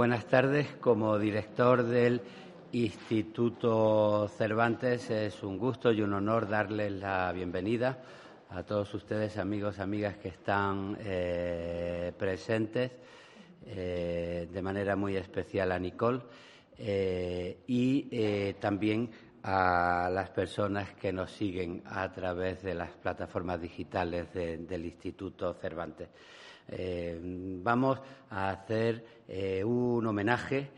Buenas tardes. Como director del Instituto Cervantes es un gusto y un honor darles la bienvenida a todos ustedes, amigos, amigas que están eh, presentes, eh, de manera muy especial a Nicole eh, y también a las personas que nos siguen a través de las plataformas digitales del Instituto Cervantes. Eh, vamos a hacer eh, un homenaje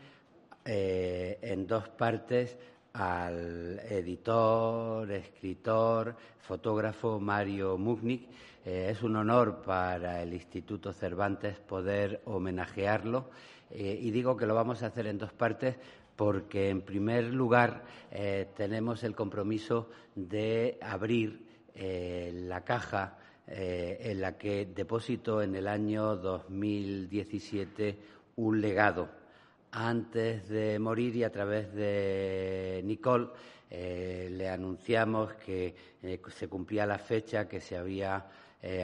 eh, en dos partes al editor, escritor, fotógrafo Mario Mugnik. es un honor para el Instituto Cervantes poder homenajearlo y digo que lo vamos a hacer en dos partes porque, en primer lugar, tenemos el compromiso de abrir la caja eh, en la que depositó en el año 2017 un legado. Antes de morir y a través de Nicole eh, le anunciamos que eh, se cumplía la fecha que se había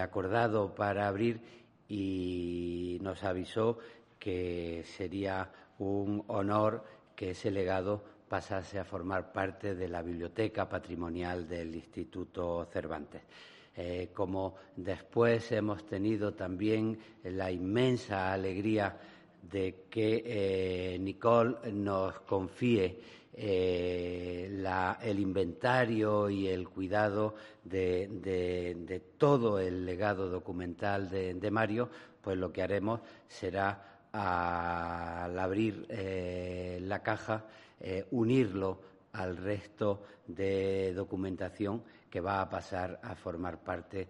acordado para abrir y nos avisó que sería un honor que ese legado pasase a formar parte de la biblioteca patrimonial del Instituto Cervantes. Eh, como después hemos tenido también la inmensa alegría de que eh, Nicole nos confíe eh, el inventario y el cuidado de, todo el legado documental de, Mario, pues lo que haremos será al abrir la caja unirlo al resto de documentación que va a pasar a formar parte,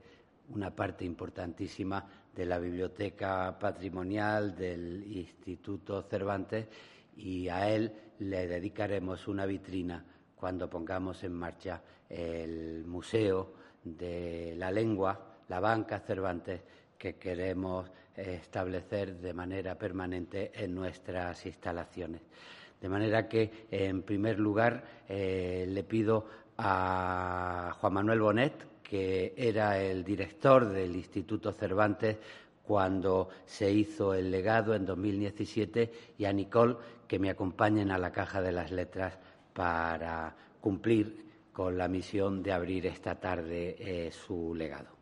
una parte importantísima de la biblioteca patrimonial del Instituto Cervantes y a él le dedicaremos una vitrina cuando pongamos en marcha el Museo de la Lengua, la Banca Cervantes, que queremos establecer de manera permanente en nuestras instalaciones. De manera que, en primer lugar, eh, le pido a Juan Manuel Bonet, que era el director del Instituto Cervantes cuando se hizo el legado en 2017, y a Nicole, que me acompañen a la Caja de las Letras para cumplir con la misión de abrir esta tarde eh, su legado.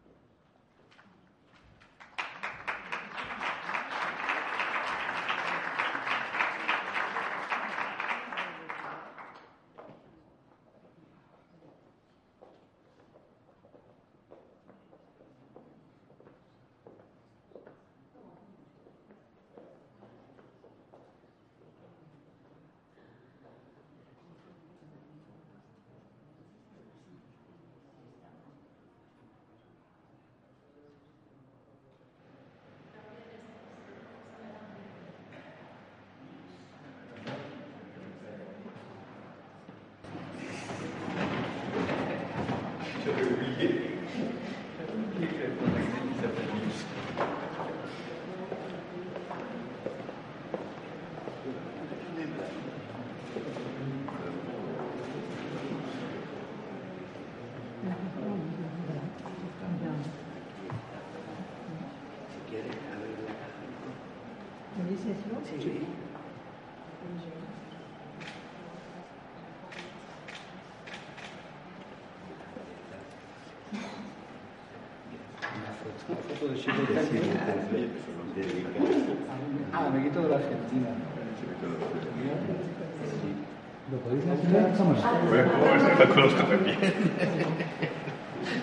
Pues la conozco también.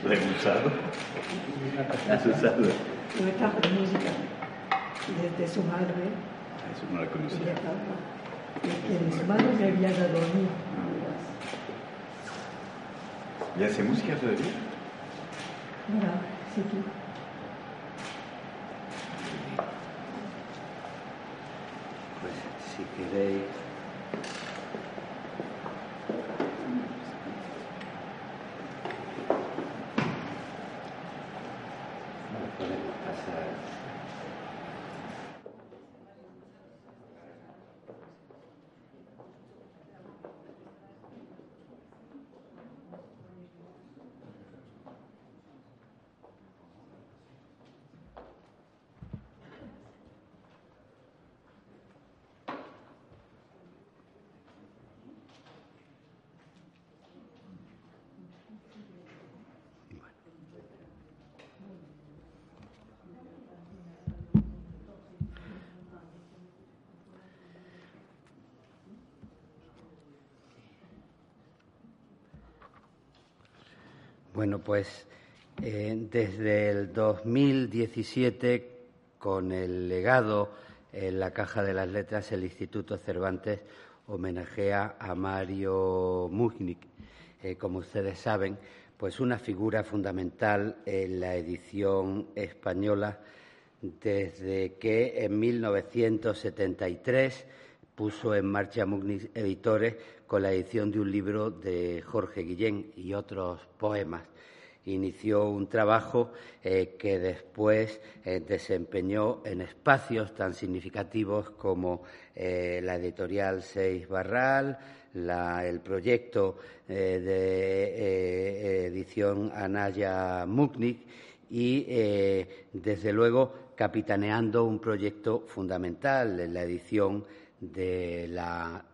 La he usado. La he usado. No está con música. Desde su madre. Eso no la conocía. Desde su madre me había dado a mí. ¿Y hace música todavía? Mira, sí, sí. queréis Bueno, pues eh, desde el 2017, con el legado en la Caja de las Letras, el Instituto Cervantes homenajea a Mario Mugnik, eh, como ustedes saben, pues una figura fundamental en la edición española desde que en 1973 puso en marcha Mugnik Editores con la edición de un libro de Jorge Guillén y otros poemas. Inició un trabajo eh, que después eh, desempeñó en espacios tan significativos como eh, la editorial Seis Barral, el proyecto de edición Anaya Mugnik y, desde luego, capitaneando un proyecto fundamental en la edición de la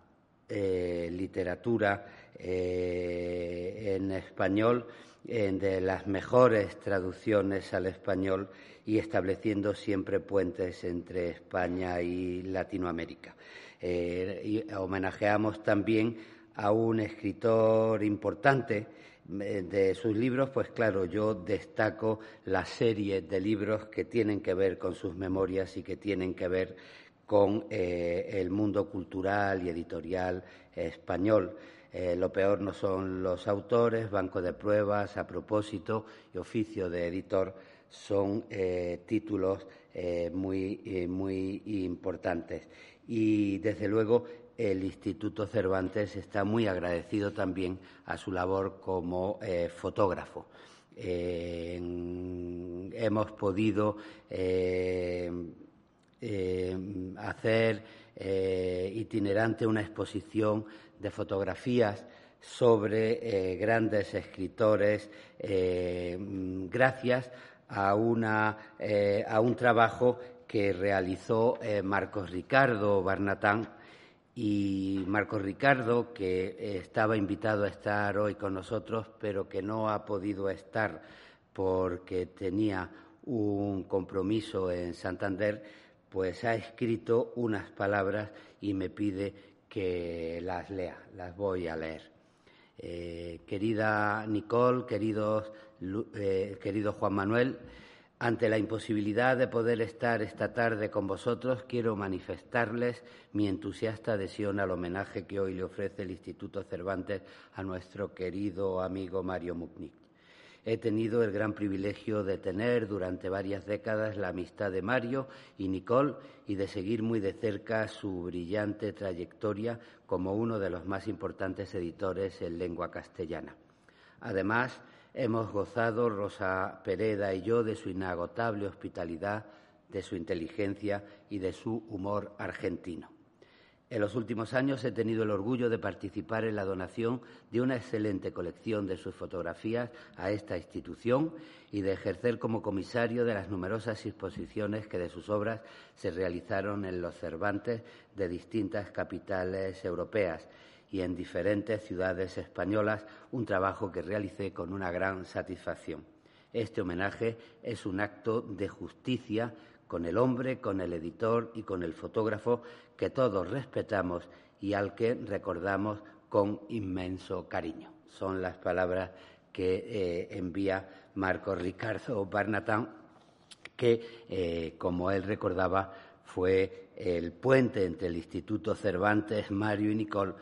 eh, literatura eh, en español, de las mejores traducciones al español y estableciendo siempre puentes entre España y Latinoamérica. Eh, homenajeamos también a un escritor importante de sus libros, pues claro, yo destaco la serie de libros que tienen que ver con sus memorias y que tienen que ver con eh, el mundo cultural y editorial español. Eh, lo peor no son los autores, banco de pruebas, a propósito y oficio de editor son eh, títulos muy, muy importantes. Y desde luego el Instituto Cervantes está muy agradecido también a su labor como fotógrafo. hemos podido eh, hacer eh, itinerante una exposición de fotografías sobre eh, grandes escritores gracias a, una, a, un trabajo que realizó Marcos Ricardo Barnatán. Y Marcos Ricardo, que estaba invitado a estar hoy con nosotros, pero que no ha podido estar porque tenía un compromiso en Santander, pues ha escrito unas palabras y me pide que las lea, las voy a leer. Eh, querida Nicole, eh, querido Juan Manuel, ante la imposibilidad de poder estar esta tarde con vosotros, quiero manifestarles mi entusiasta adhesión al homenaje que hoy le ofrece el Instituto Cervantes a nuestro querido amigo Mario Muknik. He tenido el gran privilegio de tener durante varias décadas la amistad de Mario y Nicole y de seguir muy de cerca su brillante trayectoria como uno de los más importantes editores en lengua castellana. Además, hemos gozado, Rosa Pereda y yo, de su inagotable hospitalidad, de su inteligencia y de su humor argentino. En los últimos años he tenido el orgullo de participar en la donación de una excelente colección de sus fotografías a esta institución y de ejercer como comisario de las numerosas exposiciones que de sus obras se realizaron en los Cervantes de distintas capitales europeas y en diferentes ciudades españolas, un trabajo que realicé con una gran satisfacción. Este homenaje es un acto de justicia con el hombre, con el editor y con el fotógrafo que todos respetamos y al que recordamos con inmenso cariño. Son las palabras que eh, envía Marco Ricardo Barnatán, que, eh, como él recordaba, fue el puente entre el Instituto Cervantes, Mario y Nicole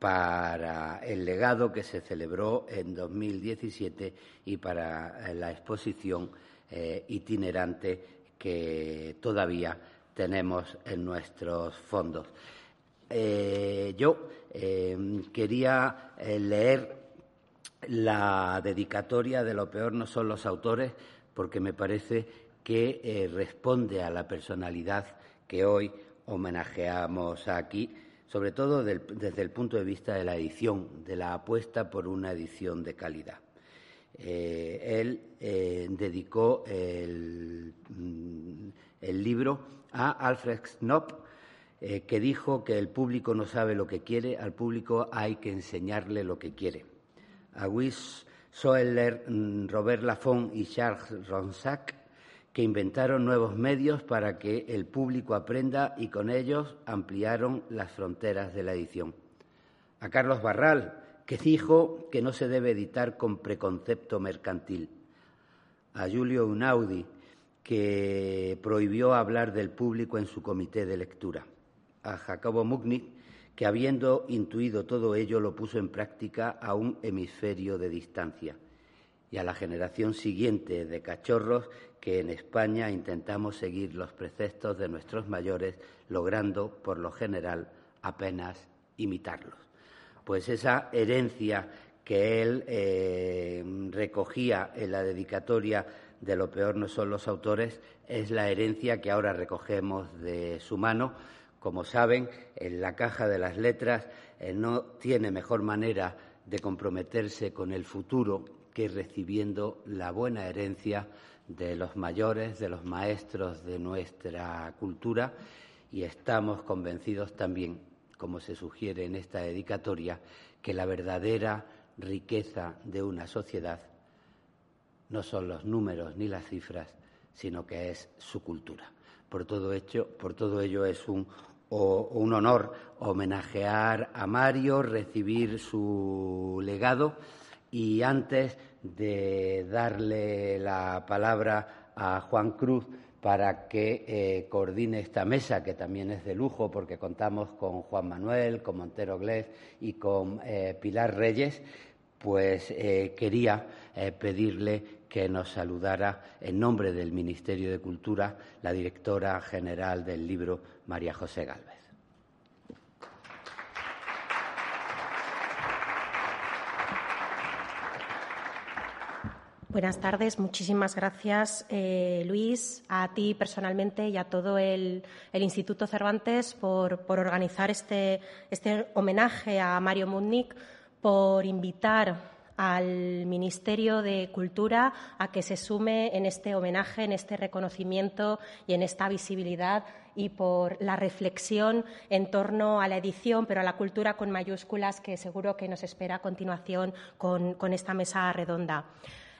para el legado que se celebró en 2017 y para la exposición eh, itinerante que todavía tenemos en nuestros fondos. Eh, yo eh, quería eh, leer la dedicatoria de Lo peor no son los autores porque me parece que responde a la personalidad que hoy homenajeamos aquí, sobre todo desde el punto de vista de la edición, de la apuesta por una edición de calidad. Eh, él eh, dedicó mm, el, libro a Alfred Knopf, eh, que dijo que el público no sabe lo que quiere, al público hay que enseñarle lo que quiere. A Wiss Soeller, mm, Robert Laffont y Charles Ronsac, que inventaron nuevos medios para que el público aprenda y con ellos ampliaron las fronteras de la edición. A Carlos Barral, que dijo que no se debe editar con preconcepto mercantil, a Giulio Unaudi, que prohibió hablar del público en su comité de lectura, a Jacobo Mugnick, que habiendo intuido todo ello lo puso en práctica a un hemisferio de distancia, y a la generación siguiente de cachorros que en España intentamos seguir los preceptos de nuestros mayores, logrando, por lo general, apenas imitarlos. Pues esa herencia que él eh, recogía en la dedicatoria de Lo peor no son los autores es la herencia que ahora recogemos de su mano. Como saben, en la caja de las letras eh, no tiene mejor manera de comprometerse con el futuro que recibiendo la buena herencia de los mayores, de los maestros de nuestra cultura y estamos convencidos también, como se sugiere en esta dedicatoria, que la verdadera riqueza de una sociedad no son los números ni las cifras, sino que es su cultura. Por todo, hecho, por todo ello es un, un honor homenajear a Mario, recibir su legado y antes de darle la palabra a Juan Cruz para que eh, coordine esta mesa, que también es de lujo, porque contamos con Juan Manuel, con Montero Glez y con eh, Pilar Reyes, pues eh, quería pedirle que nos saludara en nombre del Ministerio de Cultura la directora general del libro, María José Galvez. Buenas tardes, muchísimas gracias, eh, Luis, a ti personalmente y a todo el, Instituto Cervantes por, organizar este, este, homenaje a Mario Mundnik, por invitar al Ministerio de Cultura a que se sume en este homenaje, en este reconocimiento y en esta visibilidad y por la reflexión en torno a la edición, pero a la cultura con mayúsculas que seguro que nos espera a continuación con esta mesa redonda.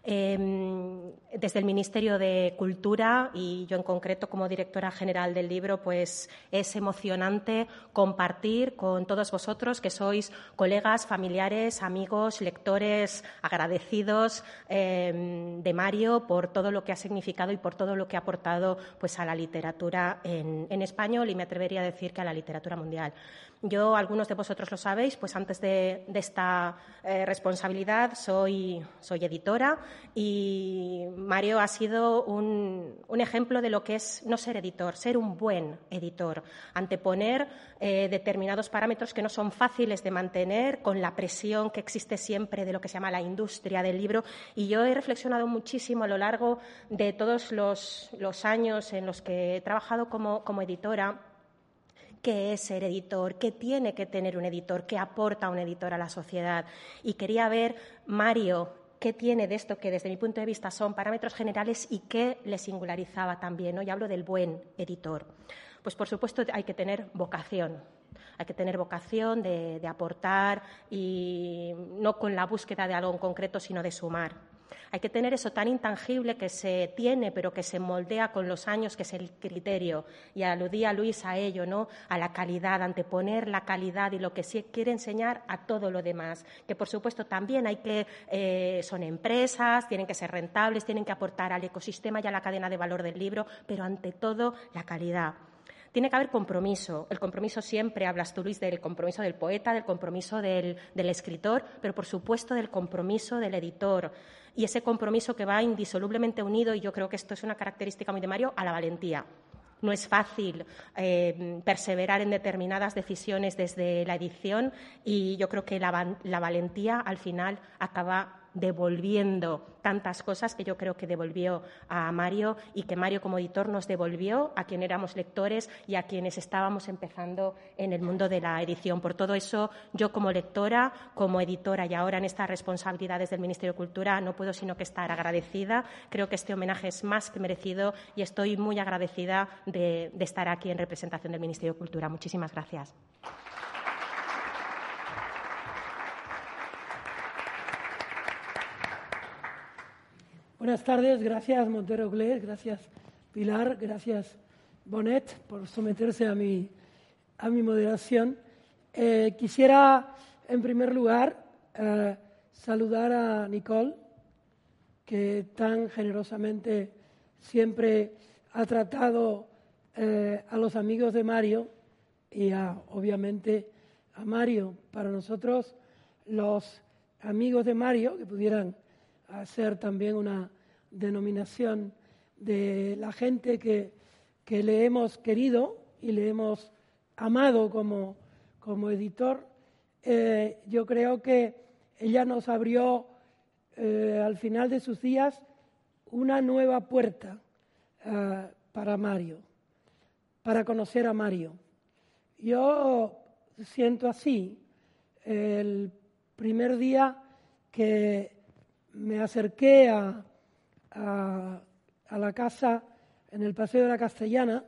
Em, desde el Ministerio de Cultura y yo en concreto como directora general del libro, pues es emocionante compartir con todos vosotros que sois colegas, familiares, amigos, lectores, agradecidos em, de Mario por todo lo que ha significado y por todo lo que ha aportado pues, a la literatura en, español y me atrevería a decir que a la literatura mundial. Yo, algunos de vosotros lo sabéis, pues antes de, esta eh, responsabilidad soy, soy editora y Mario ha sido un, ejemplo de lo que es no ser editor, ser un buen editor, anteponer eh, determinados parámetros que no son fáciles de mantener con la presión que existe siempre de lo que se llama la industria del libro. Y yo he reflexionado muchísimo a lo largo de todos los, años en los que he trabajado como, como editora qué es ser editor, qué tiene que tener un editor, qué aporta un editor a la sociedad. Y quería ver, Mario, qué tiene de esto que desde mi punto de vista son parámetros generales y qué le singularizaba también. ¿no? Y hablo del buen editor. Pues por supuesto hay que tener vocación. Hay que tener vocación de aportar y no con la búsqueda de algo en concreto, sino de sumar. Hay que tener eso tan intangible que se tiene, pero que se moldea con los años, que es el criterio. Y aludía Luis a ello, ¿no? A la calidad, anteponer la calidad y lo que se quiere enseñar a todo lo demás. Que por supuesto también hay que, eh, son empresas, tienen que ser rentables, tienen que aportar al ecosistema y a la cadena de valor del libro, pero ante todo la calidad. Tiene que haber compromiso. El compromiso siempre, hablas tú, Luis, del compromiso del poeta, del compromiso del escritor, pero por supuesto del compromiso del editor y ese compromiso que va indisolublemente unido, y yo creo que esto es una característica muy de Mario, a la valentía. No es fácil eh, perseverar en determinadas decisiones desde la edición y yo creo que la, la valentía al final acaba devolviendo tantas cosas que yo creo que devolvió a Mario y que Mario como editor nos devolvió a quien éramos lectores y a quienes estábamos empezando en el mundo de la edición. Por todo eso, yo como lectora, como editora y ahora en estas responsabilidades del Ministerio de Cultura no puedo sino que estar agradecida. Creo que este homenaje es más que merecido y estoy muy agradecida de, de estar aquí en representación del Ministerio de Cultura. Muchísimas gracias. Buenas tardes, gracias Montero Glés, gracias Pilar, gracias Bonet por someterse a mi, a mi moderación. Eh, quisiera, en primer lugar, eh, saludar a Nicole, que tan generosamente siempre ha tratado eh, a los amigos de Mario y a, obviamente a Mario. Para nosotros, los amigos de Mario, que pudieran hacer también una denominación de la gente que, que le hemos querido y le hemos amado como, como editor, eh, yo creo que ella nos abrió eh, al final de sus días una nueva puerta eh, para Mario, para conocer a Mario. Yo siento así. El primer día que me acerqué a, a, la casa en el Paseo de la Castellana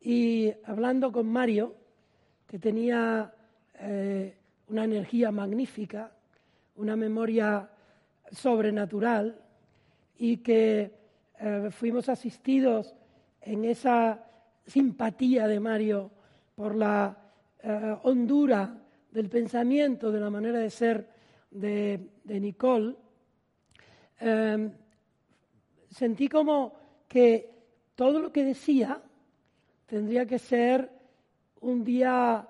y hablando con Mario, que tenía eh, una energía magnífica, una memoria sobrenatural y que eh, fuimos asistidos en esa simpatía de Mario por la eh, hondura del pensamiento, de la manera de ser de, Nicole, em, sentí como que todo lo que decía tendría que ser un día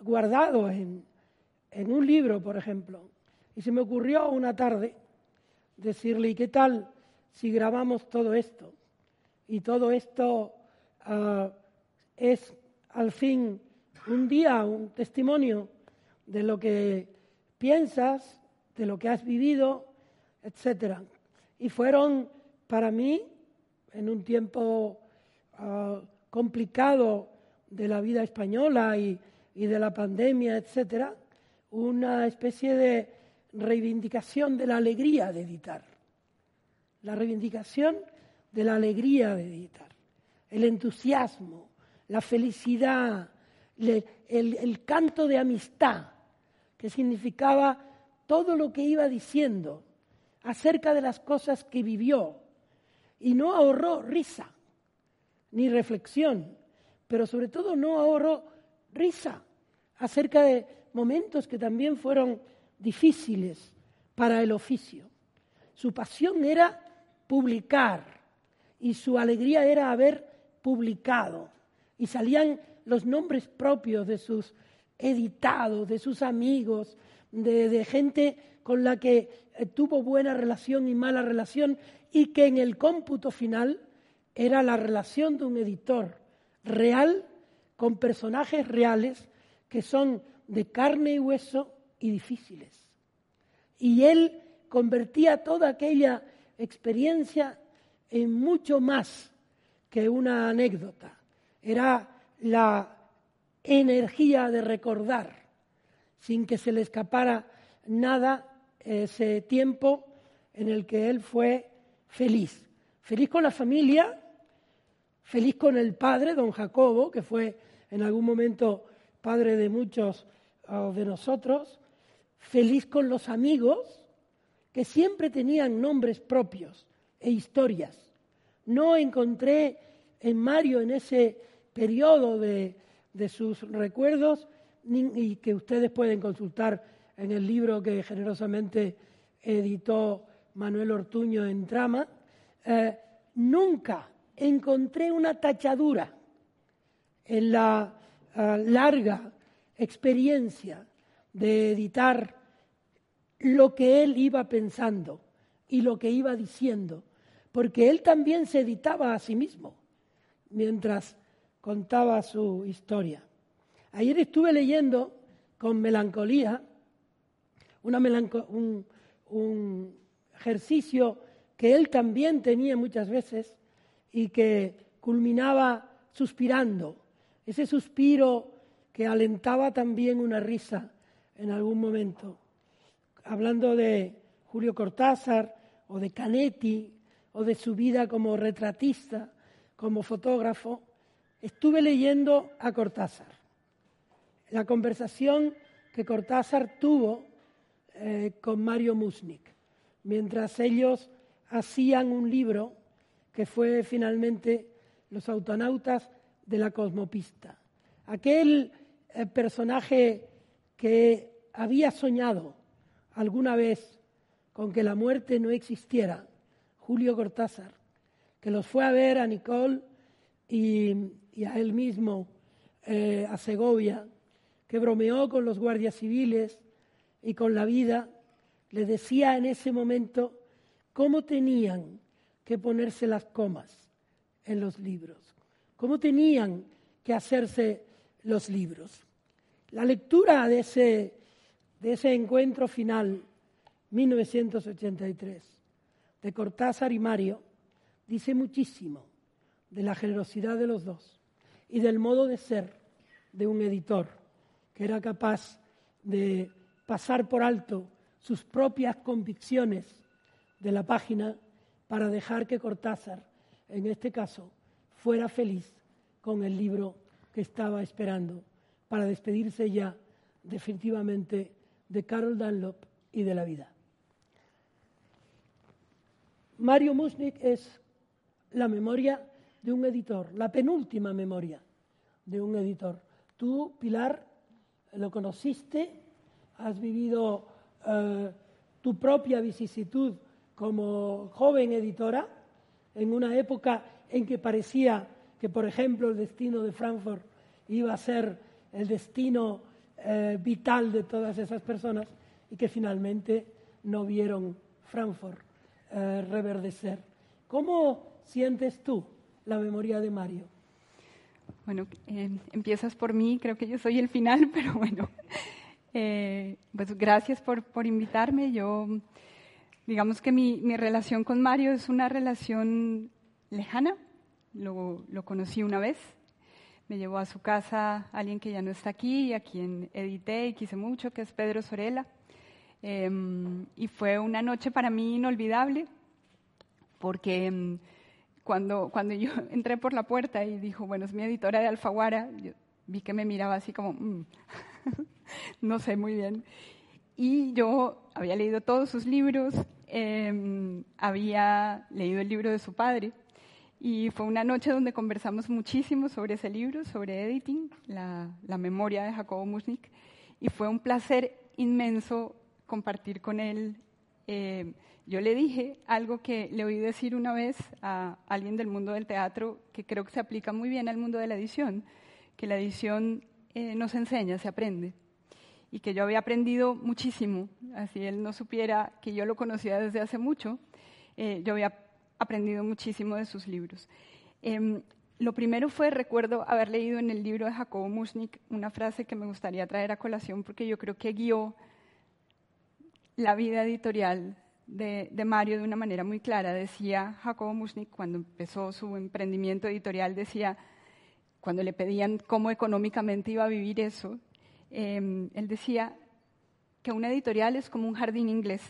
guardado en, en un libro, por ejemplo. Y se me ocurrió una tarde decirle, ¿y qué tal si grabamos todo esto? Y todo esto ah, es al fin un día, un testimonio de lo que piensas, de lo que has vivido, etc. Y fueron para mí, en un tiempo ah, complicado de la vida española y, y de la pandemia, etc., una especie de reivindicación de la alegría de editar. La reivindicación de la alegría de editar. El entusiasmo, la felicidad, el, canto de amistad, que significaba todo lo que iba diciendo acerca de las cosas que vivió. Y no ahorró risa, ni reflexión, pero sobre todo no ahorró risa acerca de momentos que también fueron difíciles para el oficio. Su pasión era publicar y su alegría era haber publicado. Y salían los nombres propios de sus editados, de sus amigos, de, gente con la que eh, tuvo buena relación y mala relación y que en el cómputo final era la relación de un editor real con personajes reales que son de carne y hueso y difíciles. Y él convertía toda aquella experiencia en mucho más que una anécdota. Era la energía de recordar, sin que se le escapara nada ese tiempo en el que él fue feliz. Feliz con la familia, feliz con el padre, don Jacobo, que fue en algún momento padre de muchos ah, de nosotros, feliz con los amigos, que siempre tenían nombres propios e historias. No encontré en Mario en ese periodo de, sus recuerdos y que ustedes pueden consultar en el libro que generosamente editó Manuel Ortuño en Trama, eh, nunca encontré una tachadura en la eh, larga experiencia de editar lo que él iba pensando y lo que iba diciendo, porque él también se editaba a sí mismo mientras contaba su historia. Ayer estuve leyendo con melancolía un, un ejercicio que él también tenía muchas veces y que culminaba suspirando, ese suspiro que alentaba también una risa en algún momento, hablando de Julio Cortázar o de Canetti o de su vida como retratista, como fotógrafo, estuve leyendo a Cortázar. La conversación que Cortázar tuvo eh, con Mario Musnik, mientras ellos hacían un libro que fue finalmente Los autonautas de la cosmopista. Aquel eh, personaje que había soñado alguna vez con que la muerte no existiera, Julio Cortázar, que los fue a ver a Nicole y, a él mismo eh, a Segovia, que bromeó con los guardias civiles y con la vida, le decía en ese momento cómo tenían que ponerse las comas en los libros, cómo tenían que hacerse los libros. La lectura de ese, de ese encuentro final, 1983, de Cortázar y Mario, dice muchísimo de la generosidad de los dos y del modo de ser de un editor que era capaz de pasar por alto sus propias convicciones de la página para dejar que Cortázar, en este caso, fuera feliz con el libro que estaba esperando para despedirse ya definitivamente de Carol Dunlop y de la vida. Mario Musnik es la memoria de un editor, la penúltima memoria de un editor. Tú, Pilar, lo conociste, has vivido eh, tu propia vicisitud como joven editora en una época en que parecía que, por ejemplo, el destino de Frankfurt iba a ser el destino eh, vital de todas esas personas y que finalmente no vieron Frankfurt eh, reverdecer. ¿Cómo sientes tú la memoria de Mario? Bueno, empiezas por mí, creo que yo soy el final, pero bueno, pues gracias por, por, invitarme. Yo, digamos que mi, mi, relación con Mario es una relación lejana, lo, lo conocí una vez, me llevó a su casa alguien que ya no está aquí, a quien edité y quise mucho, que es Pedro Sorela. Em, y fue una noche para mí inolvidable, porque em, cuando, cuando yo entré por la puerta y dijo, bueno, es mi editora de Alfaguara, yo vi que me miraba así como, mm, no sé muy bien. Y yo había leído todos sus libros, em, había leído el libro de su padre, y fue una noche donde conversamos muchísimo sobre ese libro, sobre editing, la, memoria de Jacobo Musnik, y fue un placer inmenso compartir con él. Eh, yo le dije algo que le oí decir una vez a alguien del mundo del teatro, que creo que se aplica muy bien al mundo de la edición, que la edición eh, no se enseña, se aprende. Y que yo había aprendido muchísimo, así él no supiera que yo lo conocía desde hace mucho, eh, yo había aprendido muchísimo de sus libros. Em, lo primero fue, recuerdo haber leído en el libro de Jacobo Musnik una frase que me gustaría traer a colación porque yo creo que guió la vida editorial de, Mario de una manera muy clara. Decía Jacobo Musnik, cuando empezó su emprendimiento editorial, decía, cuando le pedían cómo económicamente iba a vivir eso, em, él decía que una editorial es como un jardín inglés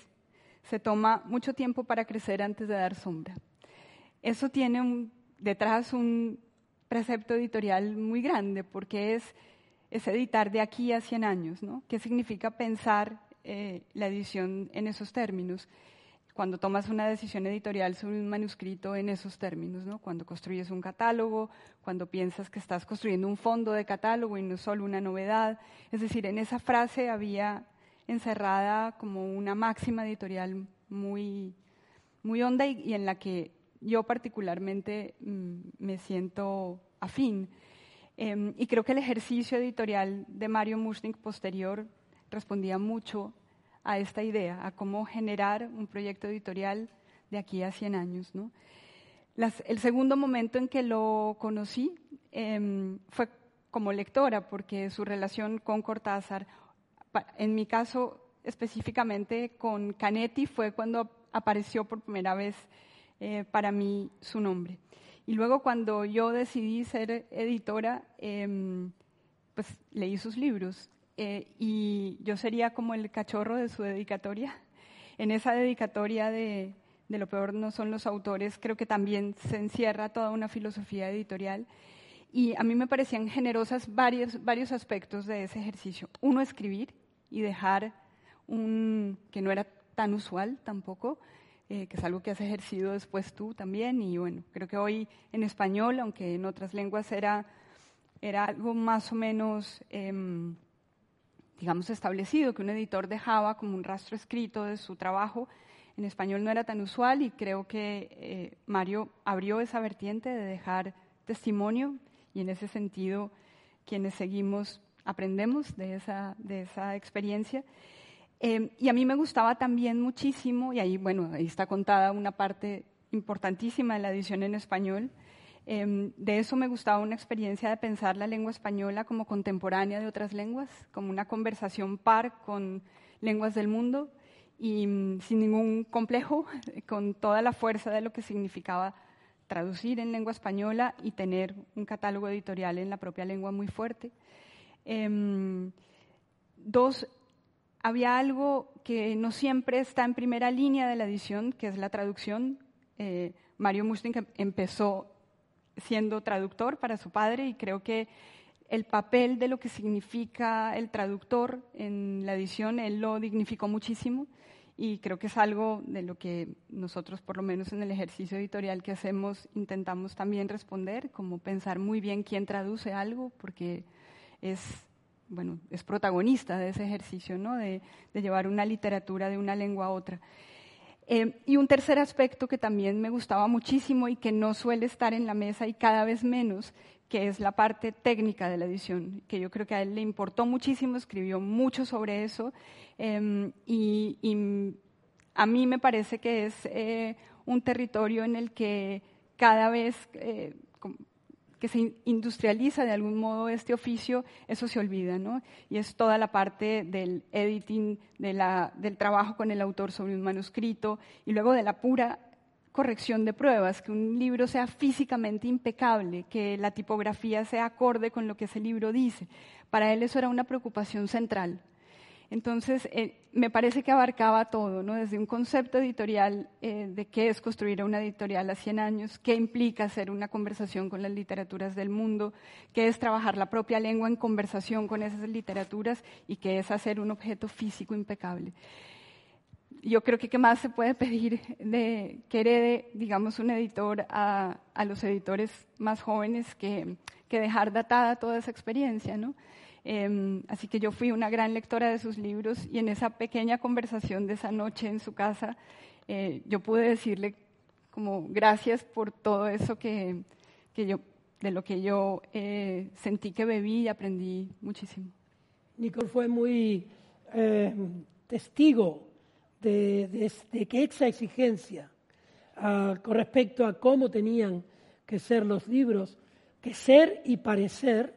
se toma mucho tiempo para crecer antes de dar sombra. Eso tiene detrás un precepto editorial muy grande porque es, editar de aquí a 100 años, ¿no? ¿Qué significa pensar eh, la edición en esos términos? Cuando tomas una decisión editorial sobre un manuscrito en esos términos, ¿no? Cuando construyes un catálogo, cuando piensas que estás construyendo un fondo de catálogo y no solo una novedad. Es decir, en esa frase había encerrada como una máxima editorial muy, muy honda y, en la que yo particularmente mm, me siento afín. Em, y creo que el ejercicio editorial de Mario Mushnik posterior respondía mucho a esta idea, a cómo generar un proyecto editorial de aquí a 100 años. el segundo momento en que lo conocí em, fue como lectora, porque su relación con Cortázar en mi caso específicamente con Canetti fue cuando apareció por primera vez eh, para mí su nombre. Y luego cuando yo decidí ser editora, em, pues leí sus libros eh, y yo sería como el cachorro de su dedicatoria. En esa dedicatoria de, de lo peor no son los autores, creo que también se encierra toda una filosofía editorial. Y a mí me parecían generosas varios, varios aspectos de ese ejercicio. Uno, escribir, y dejar un, que no era tan usual tampoco, eh, que es algo que has ejercido después tú también. Y bueno, creo que hoy en español, aunque en otras lenguas era, era algo más o menos em, digamos, establecido, que un editor dejaba como un rastro escrito de su trabajo. En español no era tan usual y creo que eh, Mario abrió esa vertiente de dejar testimonio y en ese sentido quienes seguimos aprendemos de esa, de esa experiencia. Eh, y a mí me gustaba también muchísimo, y ahí, bueno, ahí está contada una parte importantísima de la edición en español, Em, de eso me gustaba una experiencia de pensar la lengua española como contemporánea de otras lenguas, como una conversación par con lenguas del mundo y mm, sin ningún complejo, con toda la fuerza de lo que significaba traducir en lengua española y tener un catálogo editorial en la propia lengua muy fuerte. Em, dos, había algo que no siempre está en primera línea de la edición, que es la traducción. Eh, Mario Mustin empezó siendo traductor para su padre y creo que el papel de lo que significa el traductor en la edición, él lo dignificó muchísimo y creo que es algo de lo que nosotros, por lo menos en el ejercicio editorial que hacemos, intentamos también responder, como pensar muy bien quién traduce algo, porque es, bueno, es protagonista de ese ejercicio, ¿no? de, de llevar una literatura de una lengua a otra. Eh, y un tercer aspecto que también me gustaba muchísimo y que no suele estar en la mesa y cada vez menos, que es la parte técnica de la edición, que yo creo que a él le importó muchísimo, escribió mucho sobre eso em, y, a mí me parece que es eh, un territorio en el que cada vez eh, que se industrializa de algún modo este oficio, eso se olvida, ¿no? Y es toda la parte del editing, del trabajo con el autor sobre un manuscrito y luego de la pura corrección de pruebas, que un libro sea físicamente impecable, que la tipografía sea acorde con lo que ese libro dice. Para él eso era una preocupación central. Entonces, eh, me parece que abarcaba todo, ¿no? desde un concepto editorial eh, de qué es construir una editorial a 100 años, qué implica hacer una conversación con las literaturas del mundo, qué es trabajar la propia lengua en conversación con esas literaturas y qué es hacer un objeto físico impecable. Yo creo que qué más se puede pedir de que herede, digamos, un editor a, los editores más jóvenes que, que dejar datada toda esa experiencia, ¿no? Em, así que yo fui una gran lectora de sus libros y en esa pequeña conversación de esa noche en su casa, eh, yo pude decirle como gracias por todo eso que, que yo, de lo que yo eh, sentí que bebí y aprendí muchísimo. Nicole fue muy eh, testigo de, de, que esa exigencia ah, con respecto a cómo tenían que ser los libros, que ser y parecer,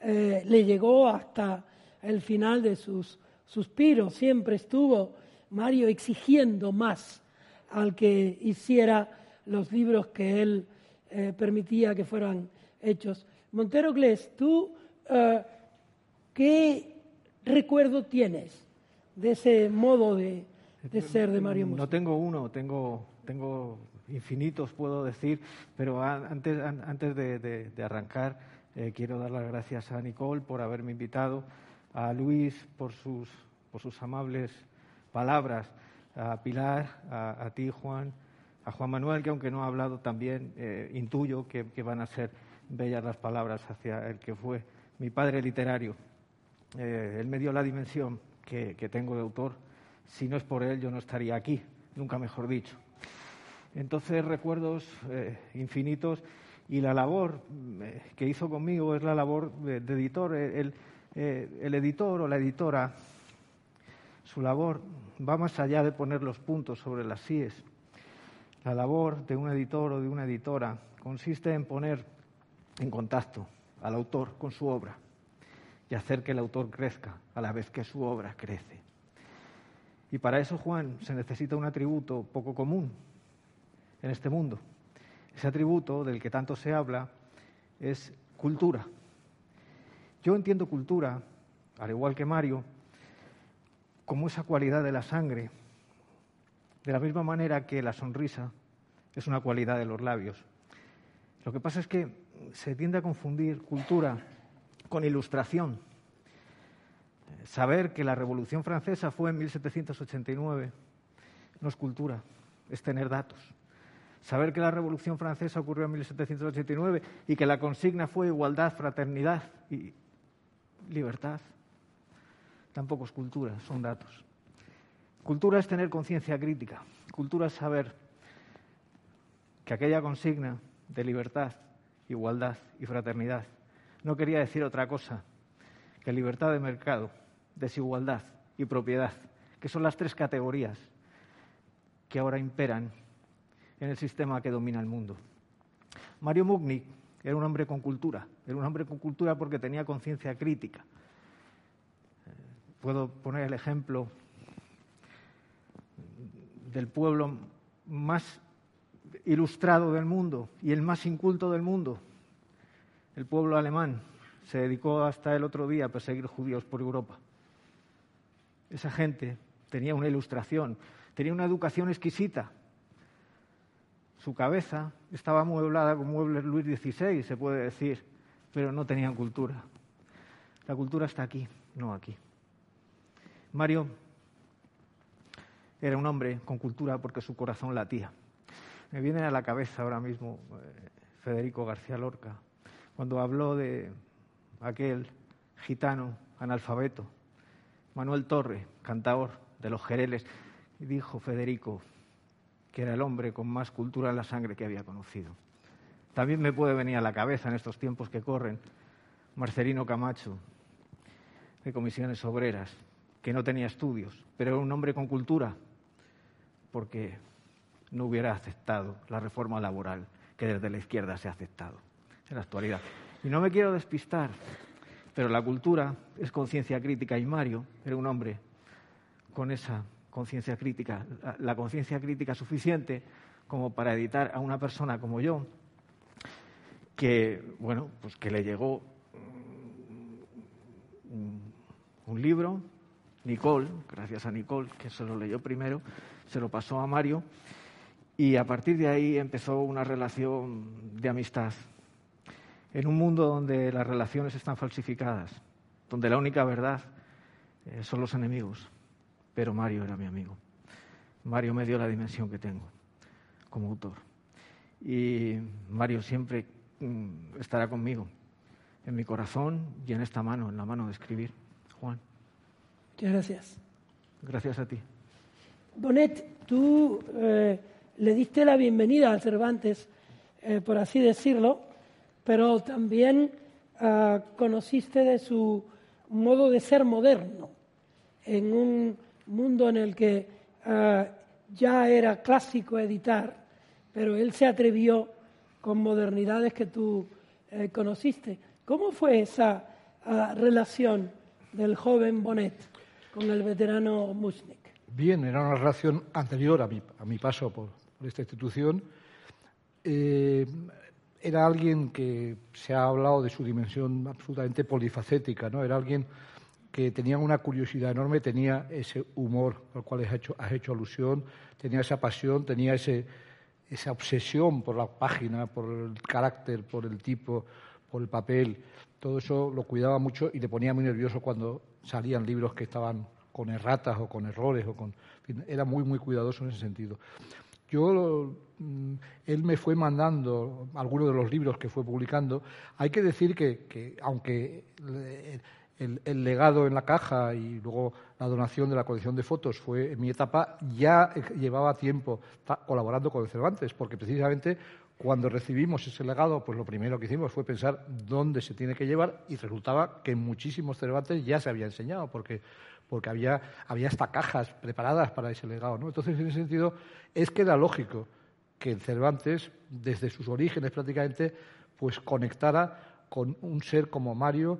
eh, le llegó hasta el final de sus suspiros. Siempre estuvo Mario exigiendo más al que hiciera los libros que él eh, permitía que fueran hechos. Montero Glés, ¿tú eh, qué recuerdo tienes de ese modo de, ser de Mario No tengo uno, tengo, tengo infinitos, puedo decir, pero antes, antes de arrancar, eh, quiero dar las gracias a Nicole por haberme invitado, a Luis por sus, por sus amables palabras, a Pilar, a, ti, Juan, a Juan Manuel, que aunque no ha hablado también, eh, intuyo que, van a ser bellas las palabras hacia el que fue mi padre literario. Eh, él me dio la dimensión que, que tengo de autor. Si no es por él, yo no estaría aquí, nunca mejor dicho. Entonces, recuerdos infinitos y la labor eh, que hizo conmigo es la labor de, editor. Eh, el, editor o la editora, su labor va más allá de poner los puntos sobre las síes. La labor de un editor o de una editora consiste en poner en contacto al autor con su obra y hacer que el autor crezca a la vez que su obra crece. Y para eso, Juan, se necesita un atributo poco común en este mundo, ese atributo del que tanto se habla es cultura. Yo entiendo cultura, al igual que Mario, como esa cualidad de la sangre, de la misma manera que la sonrisa es una cualidad de los labios. Lo que pasa es que se tiende a confundir cultura con ilustración. Saber que la Revolución Francesa fue en 1789 no es cultura, es tener datos. Saber que la Revolución Francesa ocurrió en 1789 y que la consigna fue igualdad, fraternidad y libertad. tampoco es cultura, son datos. Cultura es tener conciencia crítica, cultura es saber que aquella consigna de libertad, igualdad y fraternidad no quería decir otra cosa que libertad de mercado, desigualdad y propiedad, que son las tres categorías que ahora imperan en el sistema que domina el mundo. Mario Mugni era un hombre con cultura, era un hombre con cultura porque tenía conciencia crítica. Puedo poner el ejemplo del pueblo más ilustrado del mundo y el más inculto del mundo, el pueblo alemán, se dedicó hasta el otro día a perseguir judíos por Europa. Esa gente tenía una ilustración, tenía una educación exquisita. Su cabeza estaba mueblada con muebles Luis XVI, se puede decir, pero no tenían cultura. La cultura está aquí, no aquí. Mario era un hombre con cultura porque su corazón latía. Me viene a la cabeza ahora mismo eh, Federico García Lorca, cuando habló de aquel gitano analfabeto, Manuel Torre, cantador de los Jereles, y dijo Federico que era el hombre con más cultura en la sangre que había conocido. También me puede venir a la cabeza en estos tiempos que corren Marcelino Camacho, de comisiones obreras, que no tenía estudios, pero era un hombre con cultura, porque no hubiera aceptado la reforma laboral que desde la izquierda se ha aceptado en la actualidad. Y no me quiero despistar, pero la cultura es conciencia crítica y Mario era un hombre con esa conciencia crítica, la, conciencia crítica suficiente como para editar a una persona como yo, que, bueno, pues que le llegó un libro, Nicole, gracias a Nicole, que se lo leyó primero, se lo pasó a Mario, y a partir de ahí empezó una relación de amistad. En un mundo donde las relaciones están falsificadas, donde la única verdad eh, son los enemigos. Pero Mario era mi amigo. Mario me dio la dimensión que tengo como autor. Y Mario siempre mm, estará conmigo, en mi corazón y en esta mano, en la mano de escribir. Juan. Muchas gracias. Gracias a ti. Bonet, tú eh, le diste la bienvenida a Cervantes, eh, por así decirlo, pero también ah, conociste de su modo de ser moderno, en un mundo en el que ah, ya era clásico editar, pero él se atrevió con modernidades que tú eh, conociste. ¿Cómo fue esa ah, relación del joven Bonet con el veterano Mushnik? Bien, era una relación anterior a mi, a mi paso por, por esta institución, eh, era alguien que se ha hablado de su dimensión absolutamente polifacética, ¿no? Era alguien que tenía una curiosidad enorme, tenía ese humor al cual has hecho, has hecho alusión, tenía esa pasión, tenía ese, esa obsesión por la página, por el carácter, por el tipo, por el papel. Todo eso lo cuidaba mucho y le ponía muy nervioso cuando salían libros que estaban con erratas o con errores. O con, era muy, muy cuidadoso en ese sentido. Yo, mm, él me fue mandando algunos de los libros que fue publicando. Hay que decir que, aunque el, legado en la caja y luego la donación de la colección de fotos fue en mi etapa, ya llevaba tiempo colaborando con Cervantes, porque precisamente cuando recibimos ese legado, pues lo primero que hicimos fue pensar dónde se tiene que llevar y resultaba que muchísimos Cervantes ya se había enseñado, porque porque había, había hasta cajas preparadas para ese legado. ¿no? Entonces, en ese sentido, es que era lógico que Cervantes, desde sus orígenes prácticamente, pues conectara con un ser como Mario,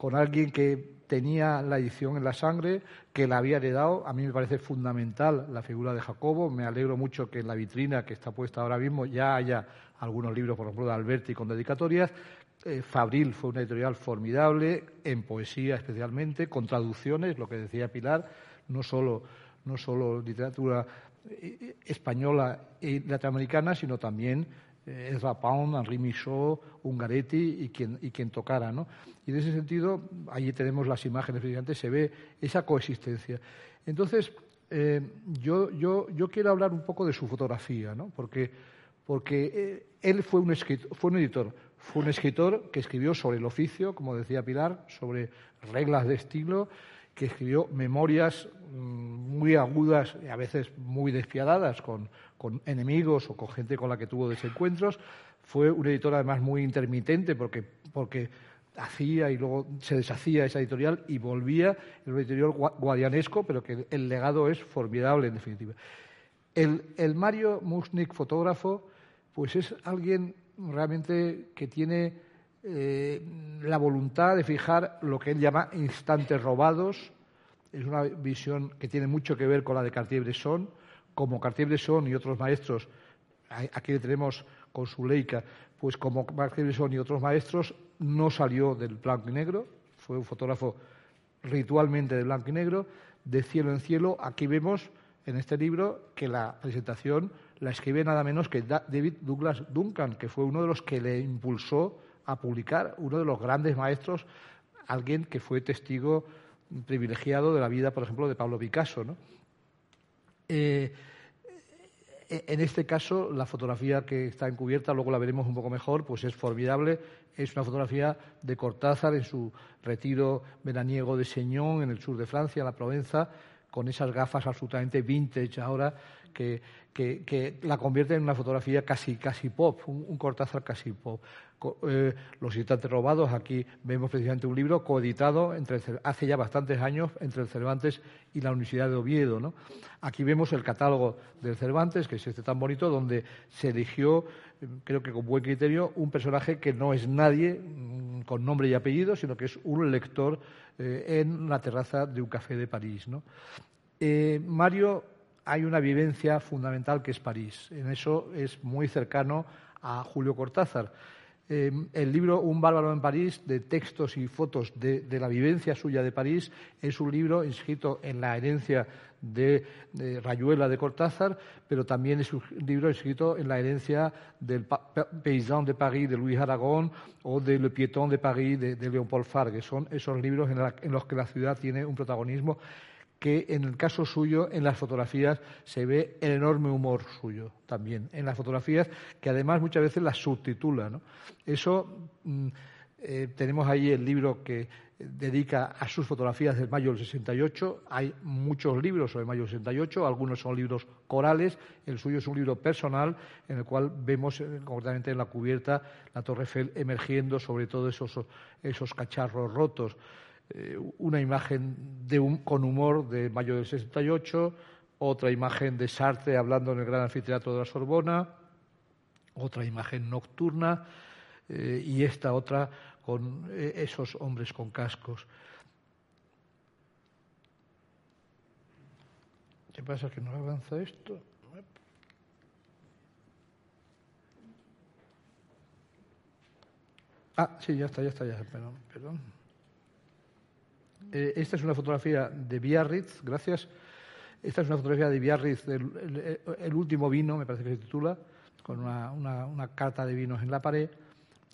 con alguien que tenía la edición en la sangre, que la había heredado. A mí me parece fundamental la figura de Jacobo. Me alegro mucho que en la vitrina que está puesta ahora mismo ya haya algunos libros, por ejemplo, de Alberti con dedicatorias, eh, Fabril fue una editorial formidable, en poesía especialmente, con traducciones, lo que decía Pilar, no solo, no solo literatura eh, española y latinoamericana, sino también eh, Ezra Pound, Henri Michaud, Ungaretti y quien, y quien tocara. ¿no? Y en ese sentido, allí tenemos las imágenes, se ve esa coexistencia. Entonces, yo, yo, yo quiero hablar un poco de su fotografía, ¿no? porque, porque él fue un, escritor, fue un editor fue un escritor que escribió sobre el oficio, como decía Pilar, sobre reglas de estilo, que escribió memorias mm, muy agudas y a veces muy despiadadas con, enemigos o con gente con la que tuvo desencuentros. Fue un editor además muy intermitente porque, porque hacía y luego se deshacía esa editorial y volvía el editorial guadianesco, pero que el legado es formidable en definitiva. El, el Mario Musnik, fotógrafo, pues es alguien realmente que tiene eh, la voluntad de fijar lo que él llama instantes robados. Es una visión que tiene mucho que ver con la de Cartier-Bresson. Como Cartier-Bresson y otros maestros, aquí le tenemos con su Leica, pues como Cartier-Bresson y otros maestros, no salió del blanco y negro, fue un fotógrafo ritualmente de blanco y negro, de cielo en cielo. Aquí vemos en este libro que la presentación la escribe nada menos que David Douglas Duncan, que fue uno de los que le impulsó a publicar, uno de los grandes maestros, alguien que fue testigo privilegiado de la vida, por ejemplo, de Pablo Picasso. Eh, en este caso, la fotografía que está encubierta, luego la veremos un poco mejor, pues es formidable. Es una fotografía de Cortázar en su retiro veraniego de Señón, en el sur de Francia, en la Provenza, con esas gafas absolutamente vintage ahora que, la convierten en una fotografía casi, casi pop, un Cortázar casi pop. Eh, los instantes robados. Aquí vemos precisamente un libro coeditado entre hace ya bastantes años entre el Cervantes y la Universidad de Oviedo. Aquí vemos el catálogo del Cervantes, que es este tan bonito, donde se eligió, creo que con buen criterio, un personaje que no es nadie mm, con nombre y apellido, sino que es un lector eh, en la terraza de un café de París. Eh, Mario, hay una vivencia fundamental que es París. En eso es muy cercano a Julio Cortázar. Em, el libro Un bárbaro en París, de textos y fotos de, la vivencia suya de París, es un libro inscrito en la herencia de, Rayuela de Cortázar, pero también es un libro inscrito en la herencia del Paysan de París de Luis Aragón o de Le Piéton de París de, de Léopold Fargue. Son esos libros en los que la ciudad tiene un protagonismo que en el caso suyo, en las fotografías, se ve el enorme humor suyo también. En las fotografías, que además muchas veces las subtitula. Eso, mm, eh, tenemos ahí el libro que dedica a sus fotografías del mayo del 68. Hay muchos libros sobre mayo del 68, algunos son libros corales, el suyo es un libro personal en el cual vemos eh, concretamente en la cubierta la Torre Eiffel emergiendo sobre todo esos, esos cacharros rotos. Eh, una imagen con humor de mayo del 68, otra imagen de Sartre hablando en el gran anfiteatro de la Sorbona, otra imagen nocturna eh, y esta otra con eh, esos hombres con cascos. ¿Qué pasa? ¿Que no avanza esto? Ah, sí, ya está, ya está, ya. Perdón, perdón. Eh, esta es una fotografía de Biarritz, gracias. Esta es una fotografía de Biarritz, el, último vino, me parece que se titula, con una, carta de vinos en la pared.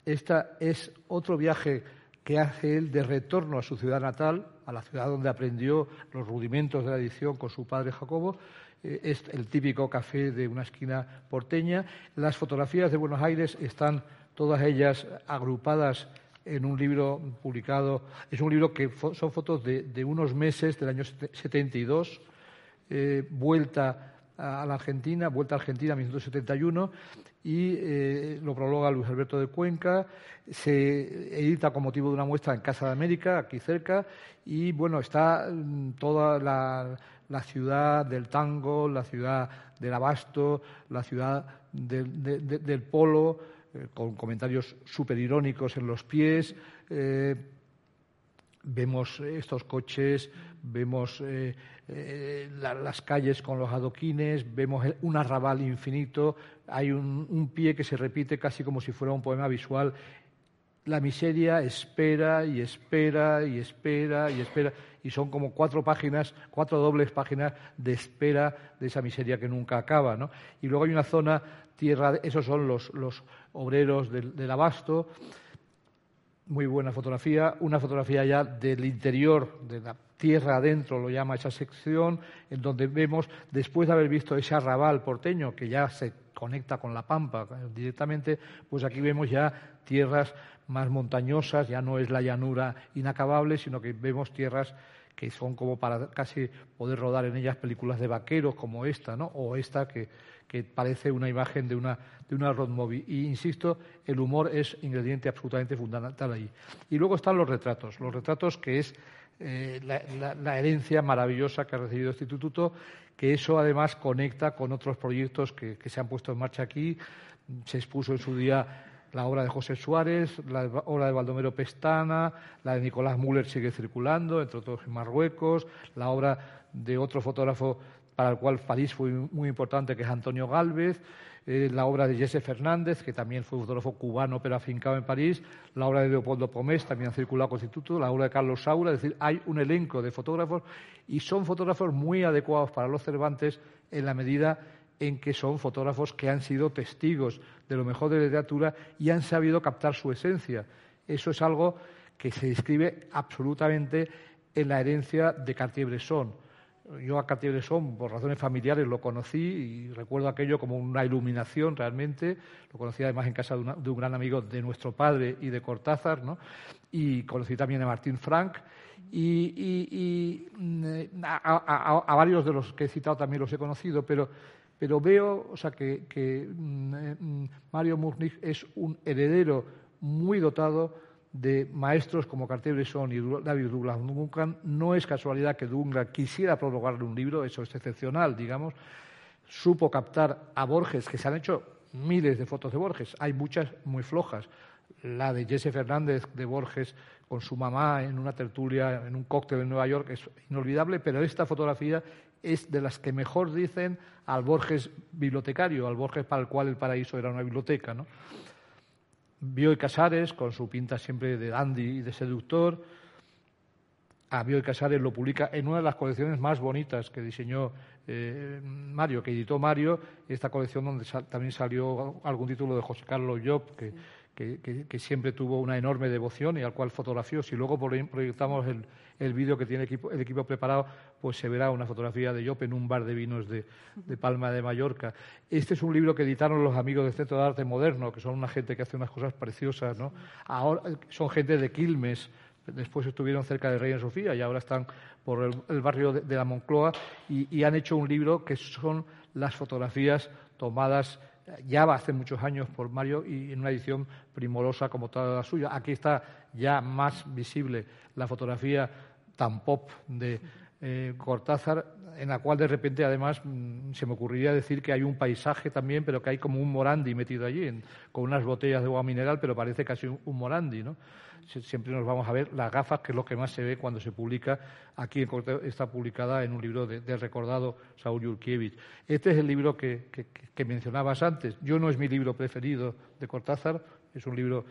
Esta es otro viaje que hace él de retorno a su ciudad natal, a la ciudad donde aprendió los rudimentos de la edición con su padre Jacobo. Eh, es el típico café de una esquina porteña. Las fotografías de Buenos Aires están todas ellas agrupadas en un libro publicado. Es un libro que son fotos de, unos meses del año 72, eh, vuelta a la Argentina, vuelta a Argentina en 1971 y eh, lo prologa Luis Alberto de Cuenca. Se edita con motivo de una muestra en Casa de América, aquí cerca, y bueno, está mm, toda la, ciudad del tango, la ciudad del abasto, la ciudad del polo eh, con comentarios súper irónicos en los pies. Eh, vemos estos coches, vemos eh, las calles con los adoquines, vemos un arrabal infinito, hay un, pie que se repite casi como si fuera un poema visual. La miseria espera y espera y espera y espera, y son como cuatro páginas, cuatro dobles páginas de espera de esa miseria que nunca acaba. ¿no? Y luego hay una zona tierra, esos son los, obreros del, abasto. Muy buena fotografía, una fotografía ya del interior, de la tierra adentro, lo llama esa sección, en donde vemos, después de haber visto ese arrabal porteño que ya se conecta con la pampa directamente, pues aquí vemos ya tierras más montañosas, ya no es la llanura inacabable, sino que vemos tierras que son como para casi poder rodar en ellas películas de vaqueros como esta, ¿no? O esta que, que parece una imagen de una, de una road movie. Y insisto, el humor es ingrediente absolutamente fundamental ahí. Y luego están los retratos. Los retratos que es eh, la, herencia maravillosa que ha recibido este instituto, que eso además conecta con otros proyectos que, que se han puesto en marcha aquí. Se expuso en su día la obra de José Suárez, la obra de Baldomero Pestana, la de Nicolás Müller sigue circulando, entre otros en Marruecos, la obra de otro fotógrafo para el cual París fue muy importante, que es Antonio Galvez, eh, la obra de Jesse Fernández, que también fue fotógrafo cubano pero afincado en París, la obra de Leopoldo Pomés, también ha circulado con Instituto, la obra de Carlos Saura, es decir, hay un elenco de fotógrafos y son fotógrafos muy adecuados para los Cervantes en la medida en que son fotógrafos que han sido testigos de lo mejor de la literatura y han sabido captar su esencia. Eso es algo que se describe absolutamente en la herencia de Cartier-Bresson. Yo a Cartier-Bresson, por razones familiares, lo conocí y recuerdo aquello como una iluminación realmente. Lo conocí además en casa de, un gran amigo de nuestro padre y de Cortázar, ¿no? Y conocí también a Martín Frank. Y, mm, a, varios de los que he citado también los he conocido, pero, pero veo o sea, que, mm, mm, Mario Murnich es un heredero muy dotado de maestros como Cartier-Bresson y David Douglas Duncan, no es casualidad que Duncan quisiera prologarle un libro, eso es excepcional, digamos. Supo captar a Borges, que se han hecho miles de fotos de Borges, hay muchas muy flojas. La de Jesse Fernández de Borges con su mamá en una tertulia, en un cóctel en Nueva York, es inolvidable, pero esta fotografía es de las que mejor dicen al Borges bibliotecario, al Borges para el cual el paraíso era una biblioteca. ¿no? Bioy Casares, con su pinta siempre de dandy y de seductor. A Bioy Casares lo publica en una de las colecciones más bonitas que diseñó eh, Mario, que editó Mario, esta colección donde también salió algún título de José Carlos Job, que, que, siempre tuvo una enorme devoción y al cual fotografió. Si luego proyectamos el, el vídeo que tiene el equipo, preparado, pues se verá una fotografía de Job en un bar de vinos de, Palma de Mallorca. Este es un libro que editaron los amigos del Centro de Arte Moderno, que son una gente que hace unas cosas preciosas. ¿no? Ahora son gente de Quilmes, después estuvieron cerca de Reina Sofía y ahora están por el, barrio de, la Moncloa y, y han hecho un libro que son las fotografías tomadas ya hace muchos años por Mario y en una edición primorosa como toda la suya. Aquí está ya más visible la fotografía tan pop de eh, Cortázar, en la cual de repente además mm, se me ocurriría decir que hay un paisaje también, pero que hay como un morandi metido allí, con unas botellas de agua mineral, pero parece casi un, un morandi, ¿no? Siempre nos vamos a ver las gafas, que es lo que más se ve cuando se publica. Aquí está publicada en un libro del recordado Saúl Yurkiewicz. Este es el libro que, mencionabas antes. Yo no es mi libro preferido de Cortázar, es un libro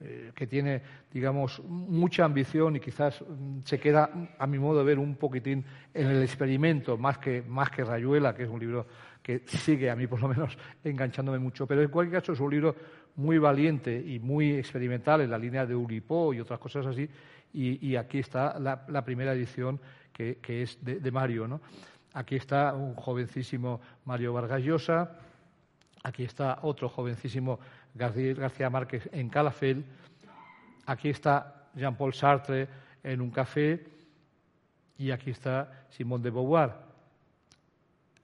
eh, que tiene, digamos, mucha ambición y quizás mm, se queda, a mi modo de ver, un poquitín en el experimento, más que, más que Rayuela, que es un libro que sigue a mí, por lo menos, enganchándome mucho. Pero en cualquier caso es un libro muy valiente y muy experimental en la línea de Uripó y otras cosas así. Y, aquí está la, primera edición que, es de, Mario. ¿no? Aquí está un jovencísimo Mario Vargas Llosa. Aquí está otro jovencísimo García, Márquez en Calafel. Aquí está Jean-Paul Sartre en un café. Y aquí está Simón de Beauvoir.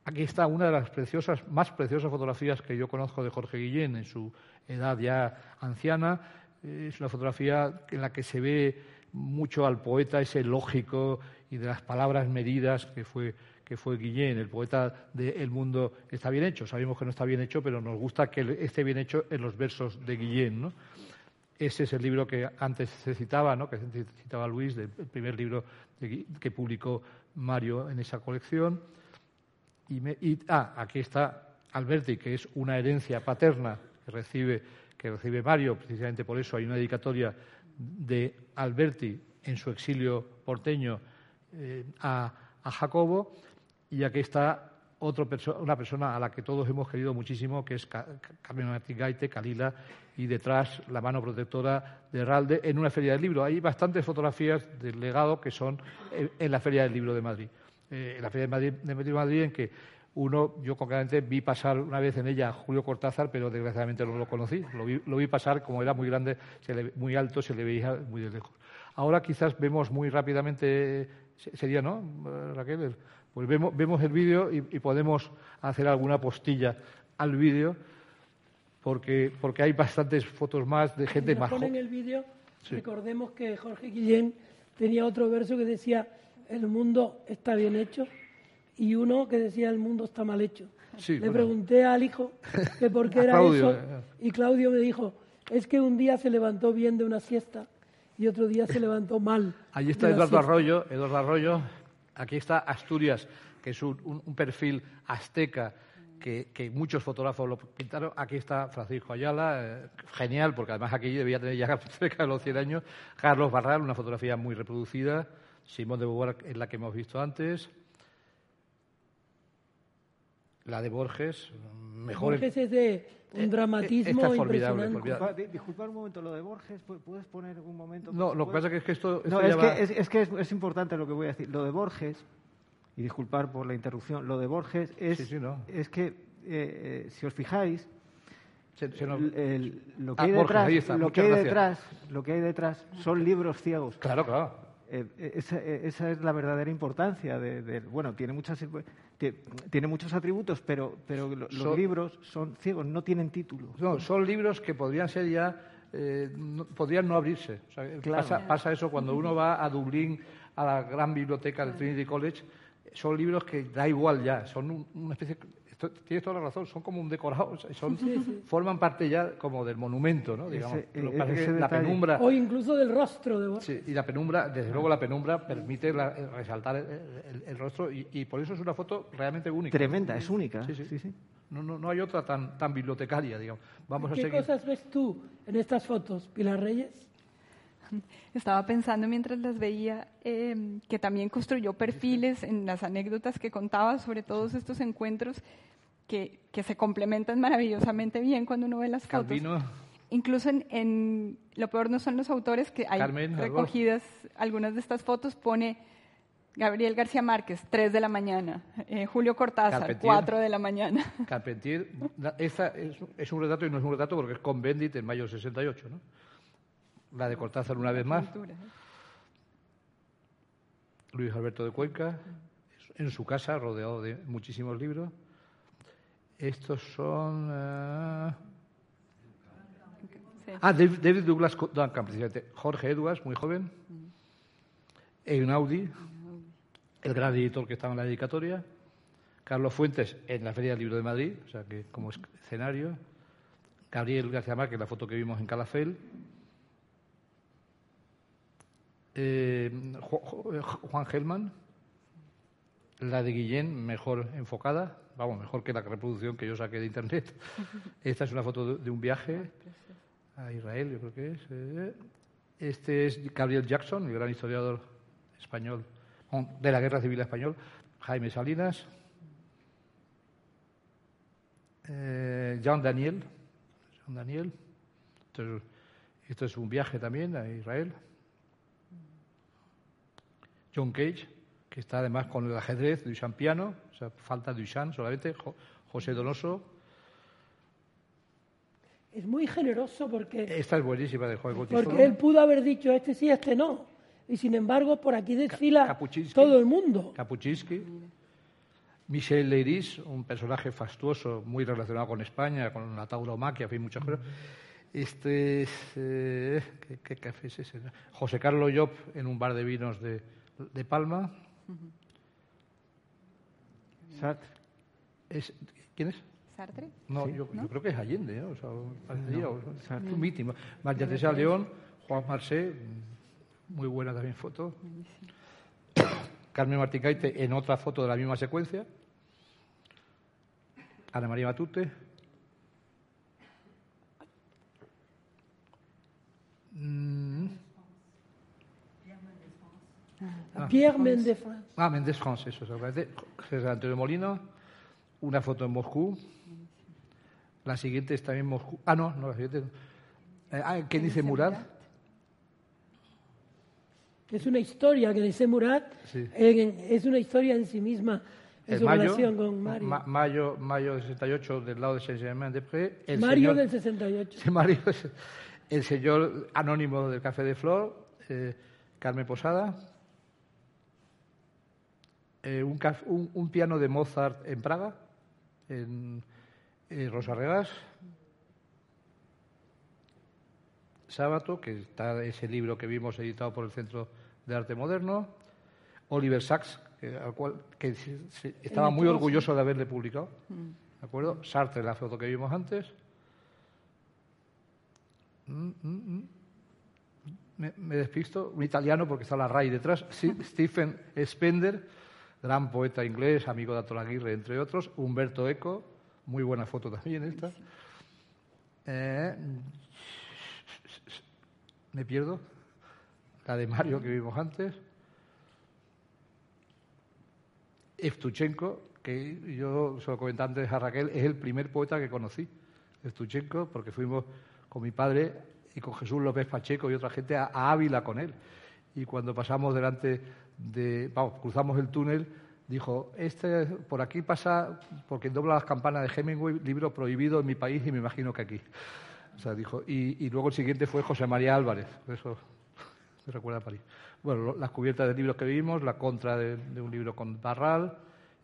Aquí está una de las preciosas, más preciosas fotografías que yo conozco de Jorge Guillén en su edad ya anciana. Es una fotografía en la que se ve mucho al poeta ese lógico y de las palabras medidas que fue, que fue Guillén, el poeta de El mundo está bien hecho. Sabemos que no está bien hecho, pero nos gusta que esté bien hecho en los versos de Guillén. ¿no? Ese es el libro que antes se citaba, ¿no? que citaba Luis, el primer libro que publicó Mario en esa colección. Y, y ah, aquí está Alberti, que es una herencia paterna que recibe, que recibe Mario, precisamente por eso hay una dedicatoria de Alberti en su exilio porteño eh, a, Jacobo, y aquí está otra una persona a la que todos hemos querido muchísimo, que es Carmen Martín Gaite, Calila, y detrás la mano protectora de Ralde en una feria del libro. Hay bastantes fotografías del legado que son en, la Feria del Libro de Madrid. Eh, en la Feria de Madrid, de Madrid, en que uno, yo concretamente vi pasar una vez en ella a Julio Cortázar, pero desgraciadamente no lo conocí. Lo vi, pasar, como era muy grande, muy alto, se le veía muy de lejos. Ahora quizás vemos muy rápidamente sería, ¿no, Raquel? Pues vemos, vemos el vídeo y, podemos hacer alguna postilla al vídeo porque, porque hay bastantes fotos más de gente si más joven. el vídeo, recordemos que Jorge Guillén tenía otro verso que decía el mundo está bien hecho y uno que decía el mundo está mal hecho. Le pregunté al hijo que por qué era eso eh. y Claudio me dijo, es que un día se levantó bien de una siesta y otro día se levantó mal. Allí está Eduardo Arroyo, Eduardo Arroyo, aquí está Asturias, que es un, perfil azteca que, muchos fotógrafos lo pintaron. Aquí está Francisco Ayala, eh, genial, porque además aquí debía tener ya cerca de los 100 años. Carlos Barral, una fotografía muy reproducida. Simón de Beauvoir, es la que hemos visto antes. La de Borges, mejor. Borges es de un eh, dramatismo impresionante. Disculpa, un momento, lo de Borges, ¿puedes poner un momento? No, lo que pasa es que esto. no, es, que, es, que es, importante lo que voy a decir. Lo de Borges, y disculpar por la interrupción, lo de Borges es, es que, eh, eh, si os fijáis, lo que, hay detrás, lo, que hay detrás, lo que hay detrás son libros ciegos. Claro, claro. Eh, eh, eh, esa, es la verdadera importancia de, bueno tiene muchas tiene muchos atributos pero pero los libros son ciegos no tienen título. No son libros que podrían ser ya podrían no abrirse. Pasa, eso cuando uno va a Dublín a la gran biblioteca del Trinity College son libros que da igual ya son una especie tienes toda la razón, son como un decorado, son, forman parte ya como del monumento, ¿no? Digamos. la penumbra. O incluso del rostro de Sí, y la penumbra, desde luego la penumbra permite resaltar el, rostro y, por eso es una foto realmente única. Tremenda, es única. Sí, sí. No, no, no hay otra tan, tan bibliotecaria, digamos. Vamos ¿Qué cosas ves tú en estas fotos, Pilar Reyes? Estaba pensando mientras las veía em, que también construyó perfiles en las anécdotas que contaba sobre todos estos encuentros que, que se complementan maravillosamente bien cuando uno ve las fotos. Incluso en, Lo peor no son los autores, que hay recogidas algunas de estas fotos, pone Gabriel García Márquez, 3 de la mañana, eh, Julio Cortázar, 4 de la mañana. Carpentier, esta es, es, un retrato y no es un retrato porque es con Bendit en mayo del 68, ¿no? La de Cortázar una vez más. ¿eh? Luis Alberto de Cuenca, en su casa, rodeado de muchísimos libros. Estos son. Uh... Ah, David Douglas Duncan, precisamente. Jorge Edwards, muy joven. Einaudi, el gran editor que estaba en la dedicatoria. Carlos Fuentes en la Feria del Libro de Madrid, o sea que como escenario. Gabriel García Márquez, la foto que vimos en Calafel. Eh, Juan Gelman, la de Guillén, mejor enfocada, vamos, mejor que la reproducción que yo saqué de internet. Esta es una foto de, un viaje a Israel, yo creo que es. Eh. Este es Gabriel Jackson, el gran historiador español de la Guerra Civil Español. Jaime Salinas. Eh, Jean Daniel. Jean Daniel. esto es un viaje también a Israel. John Cage que está además con el ajedrez, Duchamp piano, o sea, falta Duchamp solamente, José Donoso. Es muy generoso porque... Esta es buenísima de juego. Porque él pudo haber dicho este sí, este no. Y sin embargo, por aquí desfila todo el mundo. Kapuczynski. Michel Leiris, un personaje fastuoso, muy relacionado con España, con la tauromaquia, en fin, muchas cosas. Este es. Eh, ¿qué, café es ese? José Carlos Job en un bar de vinos de, de Palma. Sartre. Es, ¿Quién es? Sartre. No, yo, creo que es Allende, ¿eh? o sea, Sartre. mítico. María Teresa León, Juan Marcé, muy buena también foto. Carmen Martín Caite en otra foto de la misma secuencia. Ana María Matute. Mm. Ah, Pierre Méndez France. Ah, Méndez France, eso es. César Antonio Molino, una foto en Moscú. La siguiente está en Moscú. Ah, no, no, la siguiente. Eh, ah, ¿Qué dice Murat? Es una historia que dice Murat, es una historia en sí misma en su relación con Mario. mayo, mayo del 68 del lado de Saint-Germain-des-Prés. Mario del 68. Mario, el señor anónimo del Café de Flor, eh, Carmen Posada. Eh, un, piano de Mozart en Praga, en, en Rosarregas. Sábato, que está ese libro que vimos editado por el Centro de Arte Moderno. Oliver Sacks, que, al cual, que estaba muy orgulloso de haberle publicado. Mm. ¿De acuerdo? Sartre, la foto que vimos antes. Mm, mm, me, despisto. Un italiano, porque está la RAI detrás. Stephen Spender, gran poeta inglés, amigo de Ator Aguirre, entre otros. Humberto Eco, muy buena foto también esta. Eh, me pierdo. La de Mario que vimos antes. Evtuchenko, que yo se lo comenté antes a Raquel, es el primer poeta que conocí, Evtuchenko, porque fuimos con mi padre y con Jesús López Pacheco y otra gente a, Ávila con él. Y cuando pasamos delante de, vamos, cruzamos el túnel, dijo, este por aquí pasa, porque dobla las campanas de Hemingway, libro prohibido en mi país y me imagino que aquí. O sea, dijo, y, luego el siguiente fue José María Álvarez, eso me recuerda a París. Bueno, las cubiertas de libros que vimos, la contra de, un libro con Barral,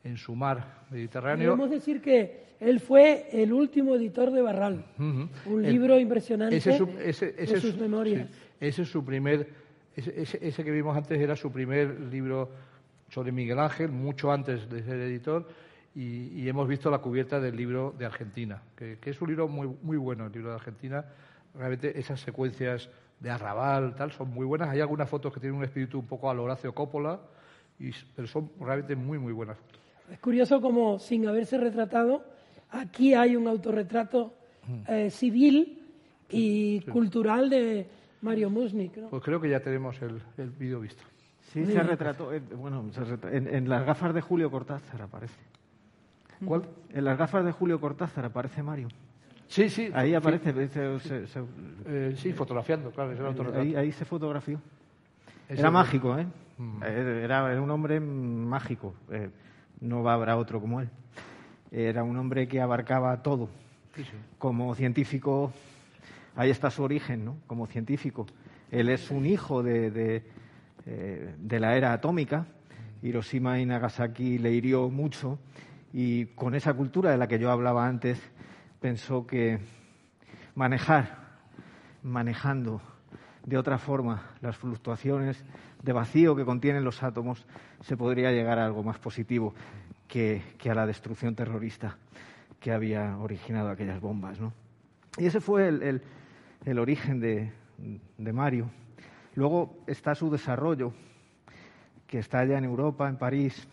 en su mar Mediterráneo. Podemos decir que él fue el último editor de Barral, un libro impresionante de sus memorias. ese es su primer, ese, que vimos antes era su primer libro sobre Miguel Ángel, mucho antes de ser editor, y, hemos visto la cubierta del libro de Argentina, que, es un libro muy, muy bueno, el libro de Argentina. Realmente esas secuencias de arrabal, tal, son muy buenas. Hay algunas fotos que tienen un espíritu un poco al Horacio Coppola, y, pero son realmente muy, muy buenas fotos. Es curioso como, sin haberse retratado, aquí hay un autorretrato mm. eh, civil y cultural de Mario Musnik. Pues creo que ya tenemos el, el vídeo visto. Sí, se retrató, eh, bueno, en, las gafas de Julio Cortázar aparece. ¿Cuál? En las gafas de Julio Cortázar aparece Mario. Sí, sí. Ahí aparece. Eh, sí, fotografiando, claro. Ahí, ahí, se fotografió. Era mágico, ¿eh? Mm. Era, era, un hombre mágico. Eh, no habrá otro como él. Era un hombre que abarcaba todo. Como científico, ahí está su origen, ¿no? Como científico. Él es un hijo de, eh, de la era atómica. Hiroshima y Nagasaki le hirió mucho. Y con esa cultura de la que yo hablaba antes, pensó que manejar, manejando de otra forma las fluctuaciones de vacío que contienen los átomos, se podría llegar a algo más positivo que, a la destrucción terrorista que había originado aquellas bombas. Y ese fue el, origen de, de, Mario. Luego está su desarrollo, que está allá en Europa, en París,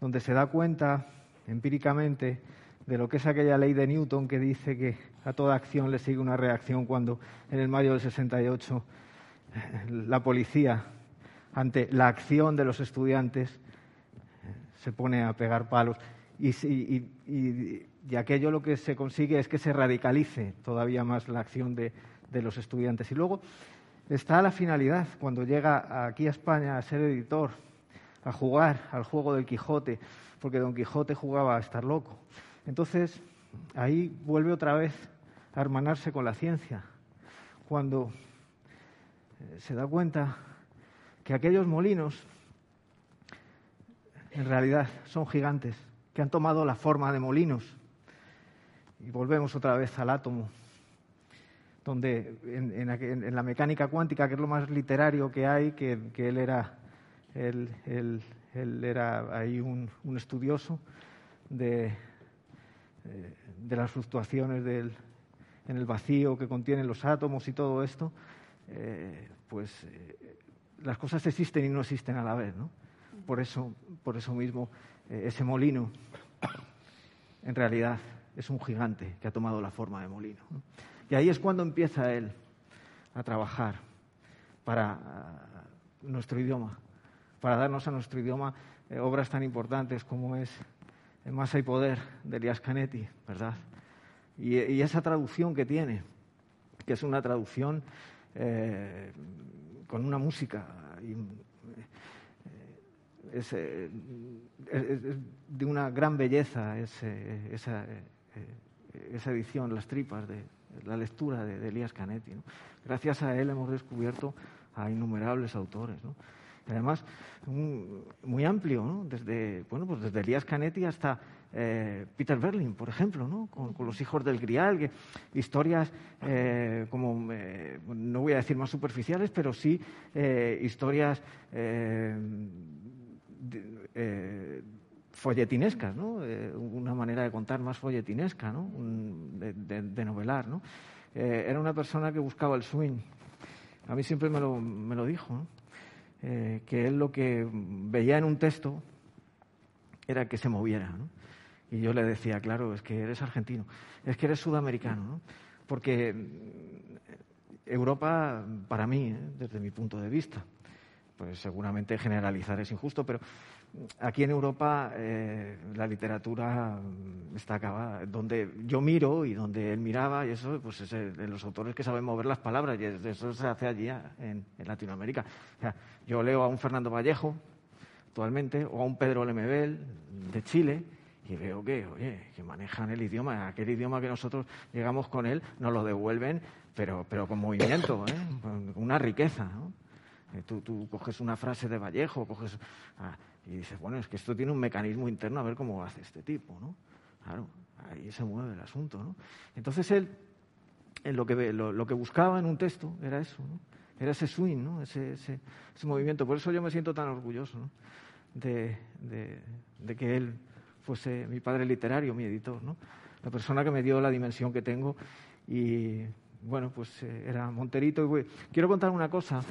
donde se da cuenta empíricamente de lo que es aquella ley de Newton que dice que a toda acción le sigue una reacción cuando en el mayo del 68 eh, la policía, ante la acción de los estudiantes, se pone a pegar palos. Y, aquello lo que se consigue es que se radicalice todavía más la acción de, de los estudiantes. Y luego está la finalidad, cuando llega aquí a España a ser editor, a jugar al juego del Quijote, porque Don Quijote jugaba a estar loco. Entonces, ahí vuelve otra vez a hermanarse con la ciencia, cuando eh, se da cuenta que aquellos molinos en realidad son gigantes, que han tomado la forma de molinos. Y volvemos otra vez al átomo, donde en, la mecánica cuántica, que es lo más literario que hay, que, él era, él, era ahí un estudioso de, eh, de las fluctuaciones del, en el vacío que contienen los átomos y todo esto, eh, pues eh, las cosas existen y no existen a la vez. ¿no? Por, eso, por eso mismo, ese molino en realidad es un gigante que ha tomado la forma de molino. Y ahí es cuando empieza él a trabajar para nuestro idioma, para darnos a nuestro idioma obras tan importantes como es en Masa y Poder de Elias Canetti, ¿verdad? Y, esa traducción que tiene, que es una traducción eh, con una música, eh, es, de una gran belleza esa, esa, edición, las tripas de la lectura de, Elías Canetti. Gracias a él hemos descubierto a innumerables autores. ¿no? Además, muy amplio, ¿no? Desde, bueno, pues desde Elías Canetti hasta eh, Peter Berlin, por ejemplo. Con, los hijos del Grial, historias eh, como, eh, no voy a decir más superficiales, pero sí historias folletinescas, ¿no? Manera de contar más folletinesca, ¿no? de, novelar. ¿no? era una persona que buscaba el swing. A mí siempre me lo, me lo dijo, ¿no? que él lo que veía en un texto era que se moviera. ¿no? Y yo le decía, claro, es que eres argentino, es que eres sudamericano, ¿no? Porque Europa, para mí, ¿eh? desde mi punto de vista, pues seguramente generalizar es injusto, pero aquí en Europa eh, la literatura está acabada. Donde yo miro y donde él miraba, y eso, pues es de los autores que saben mover las palabras, y eso se hace allí en, Latinoamérica. yo leo a un Fernando Vallejo, actualmente, o a un Pedro Lemebel, de Chile, y veo que, oye, que manejan el idioma, aquel idioma que nosotros llegamos con él, nos lo devuelven, pero, pero con movimiento, ¿eh? con una riqueza. ¿no? Eh, tú, tú, coges una frase de Vallejo, coges ah, y dices, bueno, es que esto tiene un mecanismo interno, a ver cómo hace este tipo, ¿no? Claro, ahí se mueve el asunto, ¿no? Entonces él, lo, que, lo, que buscaba en un texto era eso, ¿no? Era ese swing, ¿no? Ese, ese, movimiento. Por eso yo me siento tan orgulloso ¿no? de, de que él fuese mi padre literario, mi editor, ¿no? La persona que me dio la dimensión que tengo y, bueno, pues eh, era Monterito. Y quiero contar una cosa,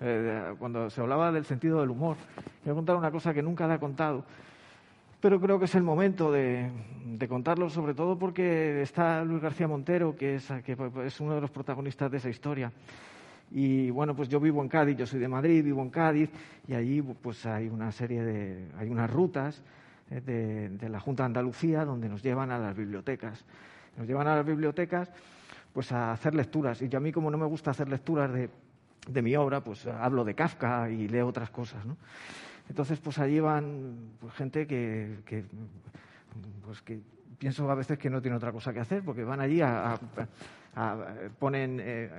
eh, cuando se hablaba del sentido del humor, quiero contar una cosa que nunca le he contado, pero creo que es el momento de, contarlo, sobre todo porque está Luis García Montero, que es, que es uno de los protagonistas de esa historia. Y bueno, pues yo vivo en Cádiz, yo soy de Madrid, vivo en Cádiz, y allí pues hay una serie de, hay unas rutas eh, de, la Junta de Andalucía, donde nos llevan a las bibliotecas. Nos llevan a las bibliotecas pues a hacer lecturas. Y yo a mí, como no me gusta hacer lecturas de, de mi obra, pues hablo de Kafka y leo otras cosas. ¿no? Entonces, pues allí van pues, gente que, pues que pienso a veces que no tiene otra cosa que hacer, porque van allí a, ponen eh,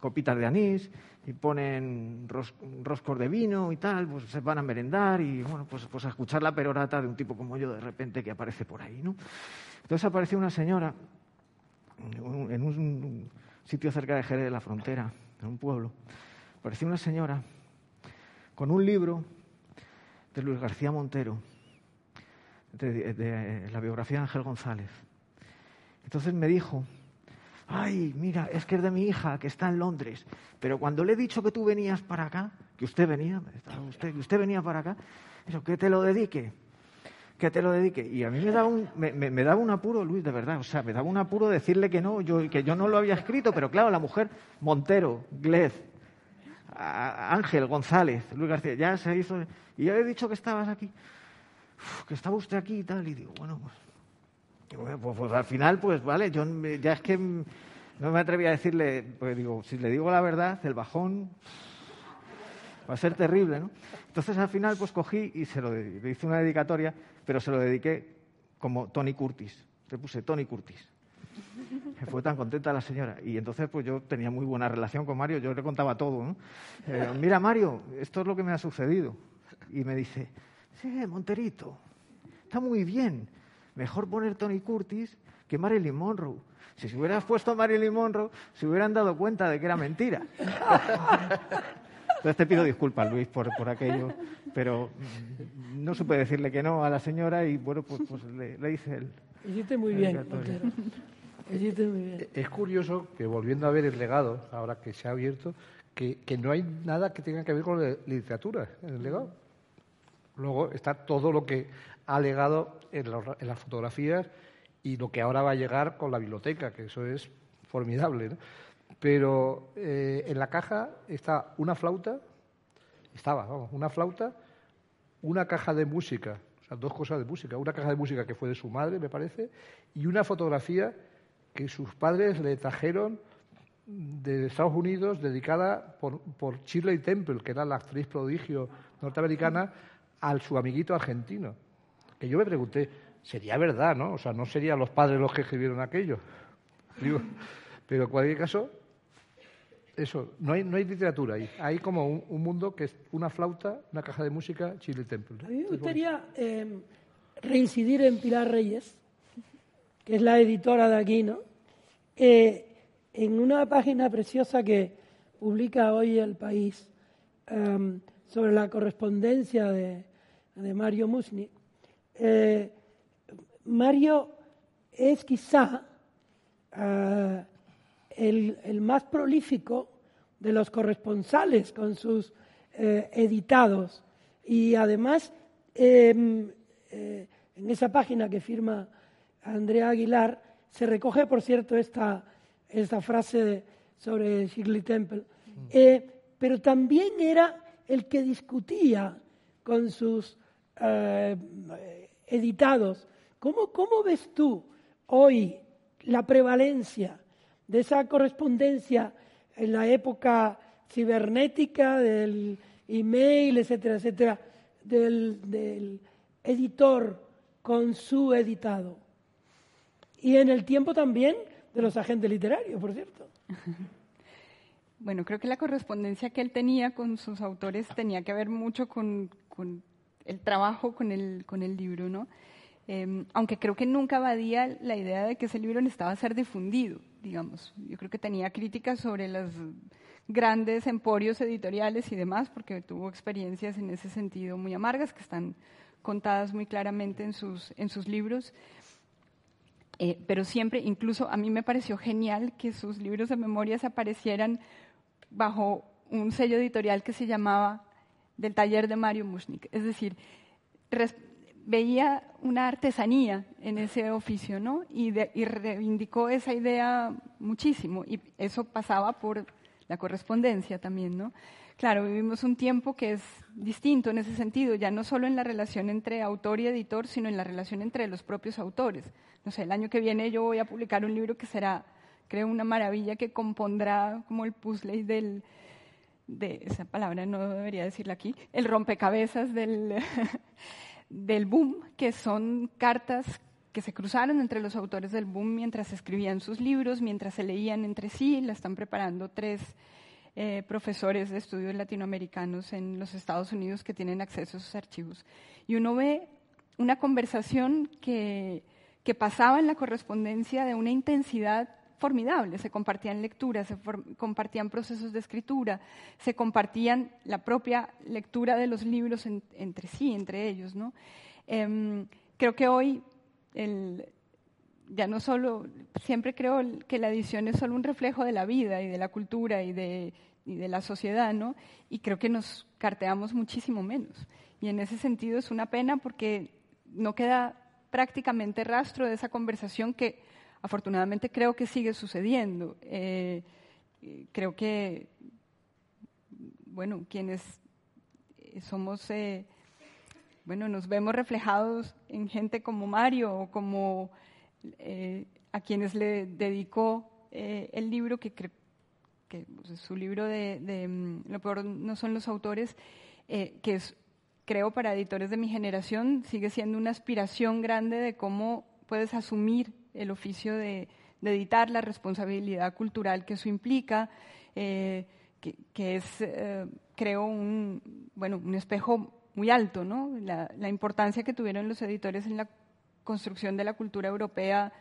copitas de anís y ponen roscos de vino y tal, pues se van a merendar y bueno, pues, pues a escuchar la perorata de un tipo como yo de repente que aparece por ahí, ¿no? Entonces apareció una señora en un sitio cerca de Jerez de la Frontera, en un pueblo, apareció una señora con un libro de Luis García Montero, de la biografía de Ángel González. Entonces me dijo ay, mira, es que es de mi hija, que está en Londres, pero cuando le he dicho que tú venías para acá, que usted venía, usted, que usted venía para acá, eso, que te lo dedique, que te lo dedique. Y a mí me daba un, me, daba un apuro, Luis, de verdad, o sea, me daba un apuro decirle que no, yo, que yo no lo había escrito, pero claro, la mujer, Montero, Glez, Ángel González, Luis García, ya se hizo, y yo he dicho que estabas aquí, que estaba usted aquí y tal, y digo, bueno, pues pues, pues, al final, pues vale, yo ya es que no me atreví a decirle, porque digo, si le digo la verdad, el bajón va a ser terrible, ¿no? Entonces al final, pues cogí y se lo le hice una dedicatoria, pero se lo dediqué como Tony Curtis. Le puse Tony Curtis. Que fue tan contenta la señora. Y entonces, pues yo tenía muy buena relación con Mario, yo le contaba todo. Eh, Mira, Mario, esto es lo que me ha sucedido. Y me dice, sí, Monterito, está muy bien mejor poner Tony Curtis que Marilyn Monroe. Si se hubieras puesto Marilyn Monroe, se hubieran dado cuenta de que era mentira. Entonces te pido disculpas, Luis, por, por aquello, pero no supe decirle que no a la señora y bueno, pues, pues le, hice el. Hiciste muy bien, Hiciste muy bien. Es curioso que volviendo a ver el legado, ahora que se ha abierto, que, que no hay nada que tenga que ver con la literatura en el legado. Luego está todo lo que ha legado en, las fotografías y lo que ahora va a llegar con la biblioteca, que eso es formidable. ¿no? Pero eh, en la caja está una flauta, estaba, vamos, una flauta, una caja de música, o sea, dos cosas de música, una caja de música que fue de su madre, me parece, y una fotografía que sus padres le trajeron de Estados Unidos dedicada por, Shirley Temple, que era la actriz prodigio norteamericana, al su amiguito argentino que yo me pregunté, sería verdad, ¿no? O sea, no serían los padres los que escribieron aquello. pero en cualquier caso, Eso, no hay, no hay literatura ahí. Hay como un, mundo que es una flauta, una caja de música, Chile Temple. A mí me gustaría em, reincidir en Pilar Reyes, que es la editora de aquí, ¿no? Eh, en una página preciosa que publica hoy El País em, sobre la correspondencia de, Mario Musni, eh, Mario es quizá eh, el, más prolífico de los corresponsales con sus eh, editados. Y además, em, eh, en esa página que firma Andrea Aguilar, se recoge, por cierto, esta, esta frase sobre Shirley Temple. Mm. Eh, pero también era el que discutía con sus editados. ¿Cómo, ¿Cómo ves tú hoy la prevalencia de esa correspondencia en la época cibernética, del email, etcétera, etcétera, del, editor con su editado. Y en el tiempo también de los agentes literarios, por cierto. Bueno, creo que la correspondencia que él tenía con sus autores tenía que ver mucho con, el trabajo con el, con el libro, ¿no? Em, aunque creo que nunca evadía la idea de que ese libro necesitaba ser difundido digamos. Yo creo que tenía críticas sobre los grandes emporios editoriales y demás, porque tuvo experiencias en ese sentido muy amargas que están contadas muy claramente en sus, libros. Eh, pero siempre, incluso a mí me pareció genial que sus libros de memorias aparecieran bajo un sello editorial que se llamaba Del taller de Mario Mushnik. Es decir, veía una artesanía en ese oficio, ¿no? Y, reivindicó esa idea muchísimo. Y eso pasaba por la correspondencia también, ¿no? Claro, vivimos un tiempo que es distinto en ese sentido, ya no solo en la relación entre autor y editor, sino en la relación entre los propios autores. No sé, el año que viene yo voy a publicar un libro que será, creo, una maravilla que compondrá como el puzzle del, de esa palabra no debería decirla aquí, el rompecabezas del del boom, que son cartas que se cruzaron entre los autores del boom mientras escribían sus libros, mientras se leían entre sí. La están preparando tres eh, profesores de estudios latinoamericanos en los Estados Unidos que tienen acceso a esos archivos. Y uno ve una conversación que, que pasaba en la correspondencia de una intensidad formidable. Se compartían lecturas, se compartían procesos de escritura, se compartían la propia lectura de los libros entre sí, entre ellos. ¿no? Em, creo que hoy ya no solo, siempre creo que la edición es solo un reflejo de la vida y de la cultura y de, y de la sociedad, ¿no? Y creo que nos carteamos muchísimo menos. Y en ese sentido es una pena porque no queda prácticamente rastro de esa conversación que afortunadamente creo que sigue sucediendo. Eh, creo que, bueno, quienes somos, eh, bueno, nos vemos reflejados en gente como Mario o como eh, a quienes le dedicó el libro, que, que pues, su libro de, de, mm, Lo peor no son los autores, que es, creo para editores de mi generación sigue siendo una aspiración grande de cómo puedes asumir el oficio de, editar, la responsabilidad cultural que eso implica, eh, que, es, eh, creo, un, bueno, un espejo muy alto, ¿no? La, la, importancia que tuvieron los editores en la construcción de la cultura europea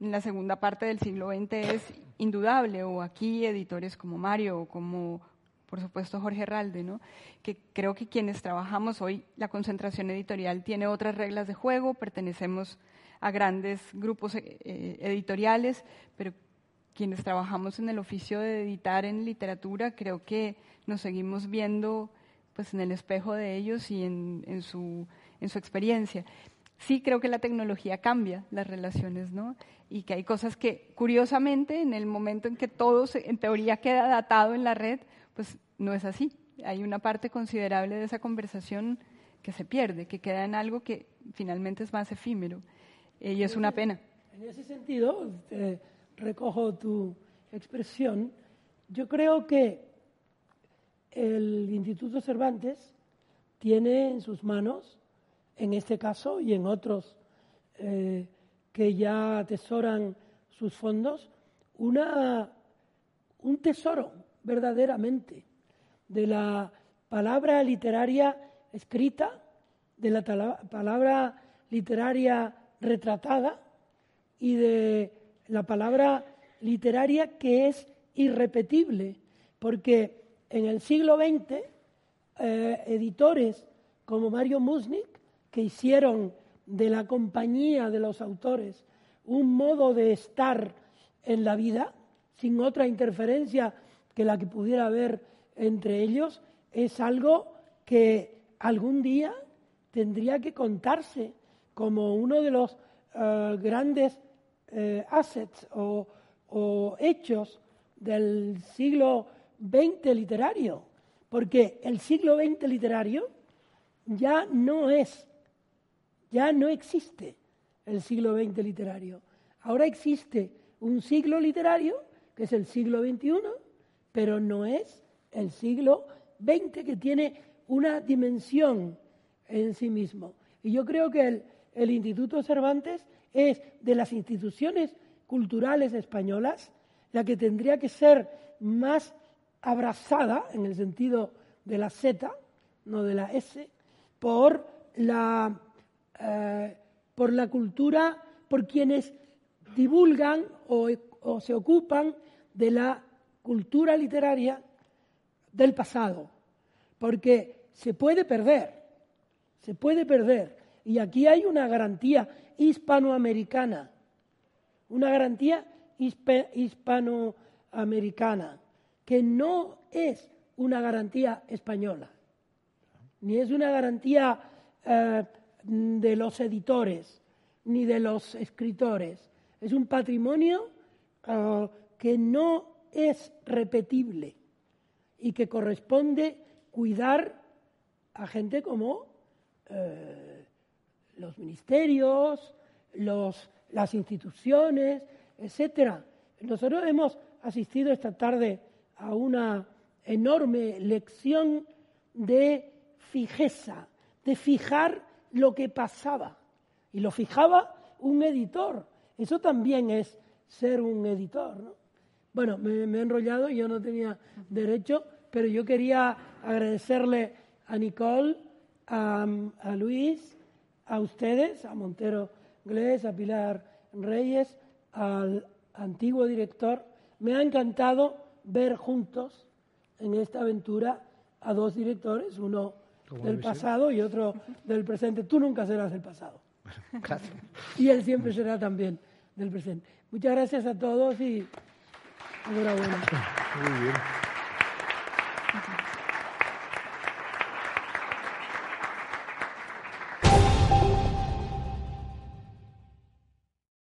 en la segunda parte del siglo XX es indudable, o aquí editores como Mario o como, por supuesto, Jorge Ralde, ¿no? que creo que quienes trabajamos hoy, la concentración editorial tiene otras reglas de juego, pertenecemos a grandes grupos eh, eh, editoriales, pero quienes trabajamos en el oficio de editar en literatura, creo que nos seguimos viendo pues en el espejo de ellos y en, su, en su experiencia. Sí creo que la tecnología cambia las relaciones, ¿no? Y que hay cosas que, curiosamente, en el momento en que todo en teoría queda datado en la red, pues no es así. Hay una parte considerable de esa conversación que se pierde, que queda en algo que finalmente es más efímero. Eh, y es una pena. En ese sentido, recojo tu expresión, yo creo que el Instituto Cervantes tiene en sus manos, en este caso y en otros eh, que ya atesoran sus fondos, una, un tesoro verdaderamente de la palabra literaria escrita, de la palabra literaria retratada y de la palabra literaria que es irrepetible, porque en el siglo XX eh, editores como Mario Musnik, que hicieron de la compañía de los autores un modo de estar en la vida, sin otra interferencia que la que pudiera haber entre ellos, es algo que algún día tendría que contarse como uno de los eh, grandes eh, assets o, o hechos del siglo XX literario, porque el siglo XX literario ya no es, ya no existe el siglo XX literario. Ahora existe un siglo literario, que es el siglo XXI, pero no es el siglo XX que tiene una dimensión en sí mismo. Y yo creo que el, el Instituto Cervantes es de las instituciones culturales españolas la que tendría que ser más abrazada, en el sentido de la Z, no de la S, por la, eh, por la cultura, por quienes divulgan o, o se ocupan de la cultura literaria del pasado, porque se puede perder, se puede perder. Y aquí hay una garantía hispanoamericana, una garantía hispanoamericana, que no es una garantía española, ni es una garantía eh, de los editores, ni de los escritores. Es un patrimonio eh, que no es repetible y que corresponde cuidar a gente como eh, los ministerios, los, las instituciones, etcétera. Nosotros hemos asistido esta tarde a una enorme lección de fijeza, de fijar lo que pasaba. Y lo fijaba un editor. Eso también es ser un editor. Bueno, me, he enrollado yo no tenía derecho, pero yo quería agradecerle a Nicole, a Luis, a ustedes, a Montero Glés, a Pilar Reyes, al antiguo director, me ha encantado ver juntos en esta aventura a dos directores, uno del pasado y otro del presente. Tú nunca serás el pasado. Y él siempre será también del presente. Muchas gracias a todos y enhorabuena. Muy bien.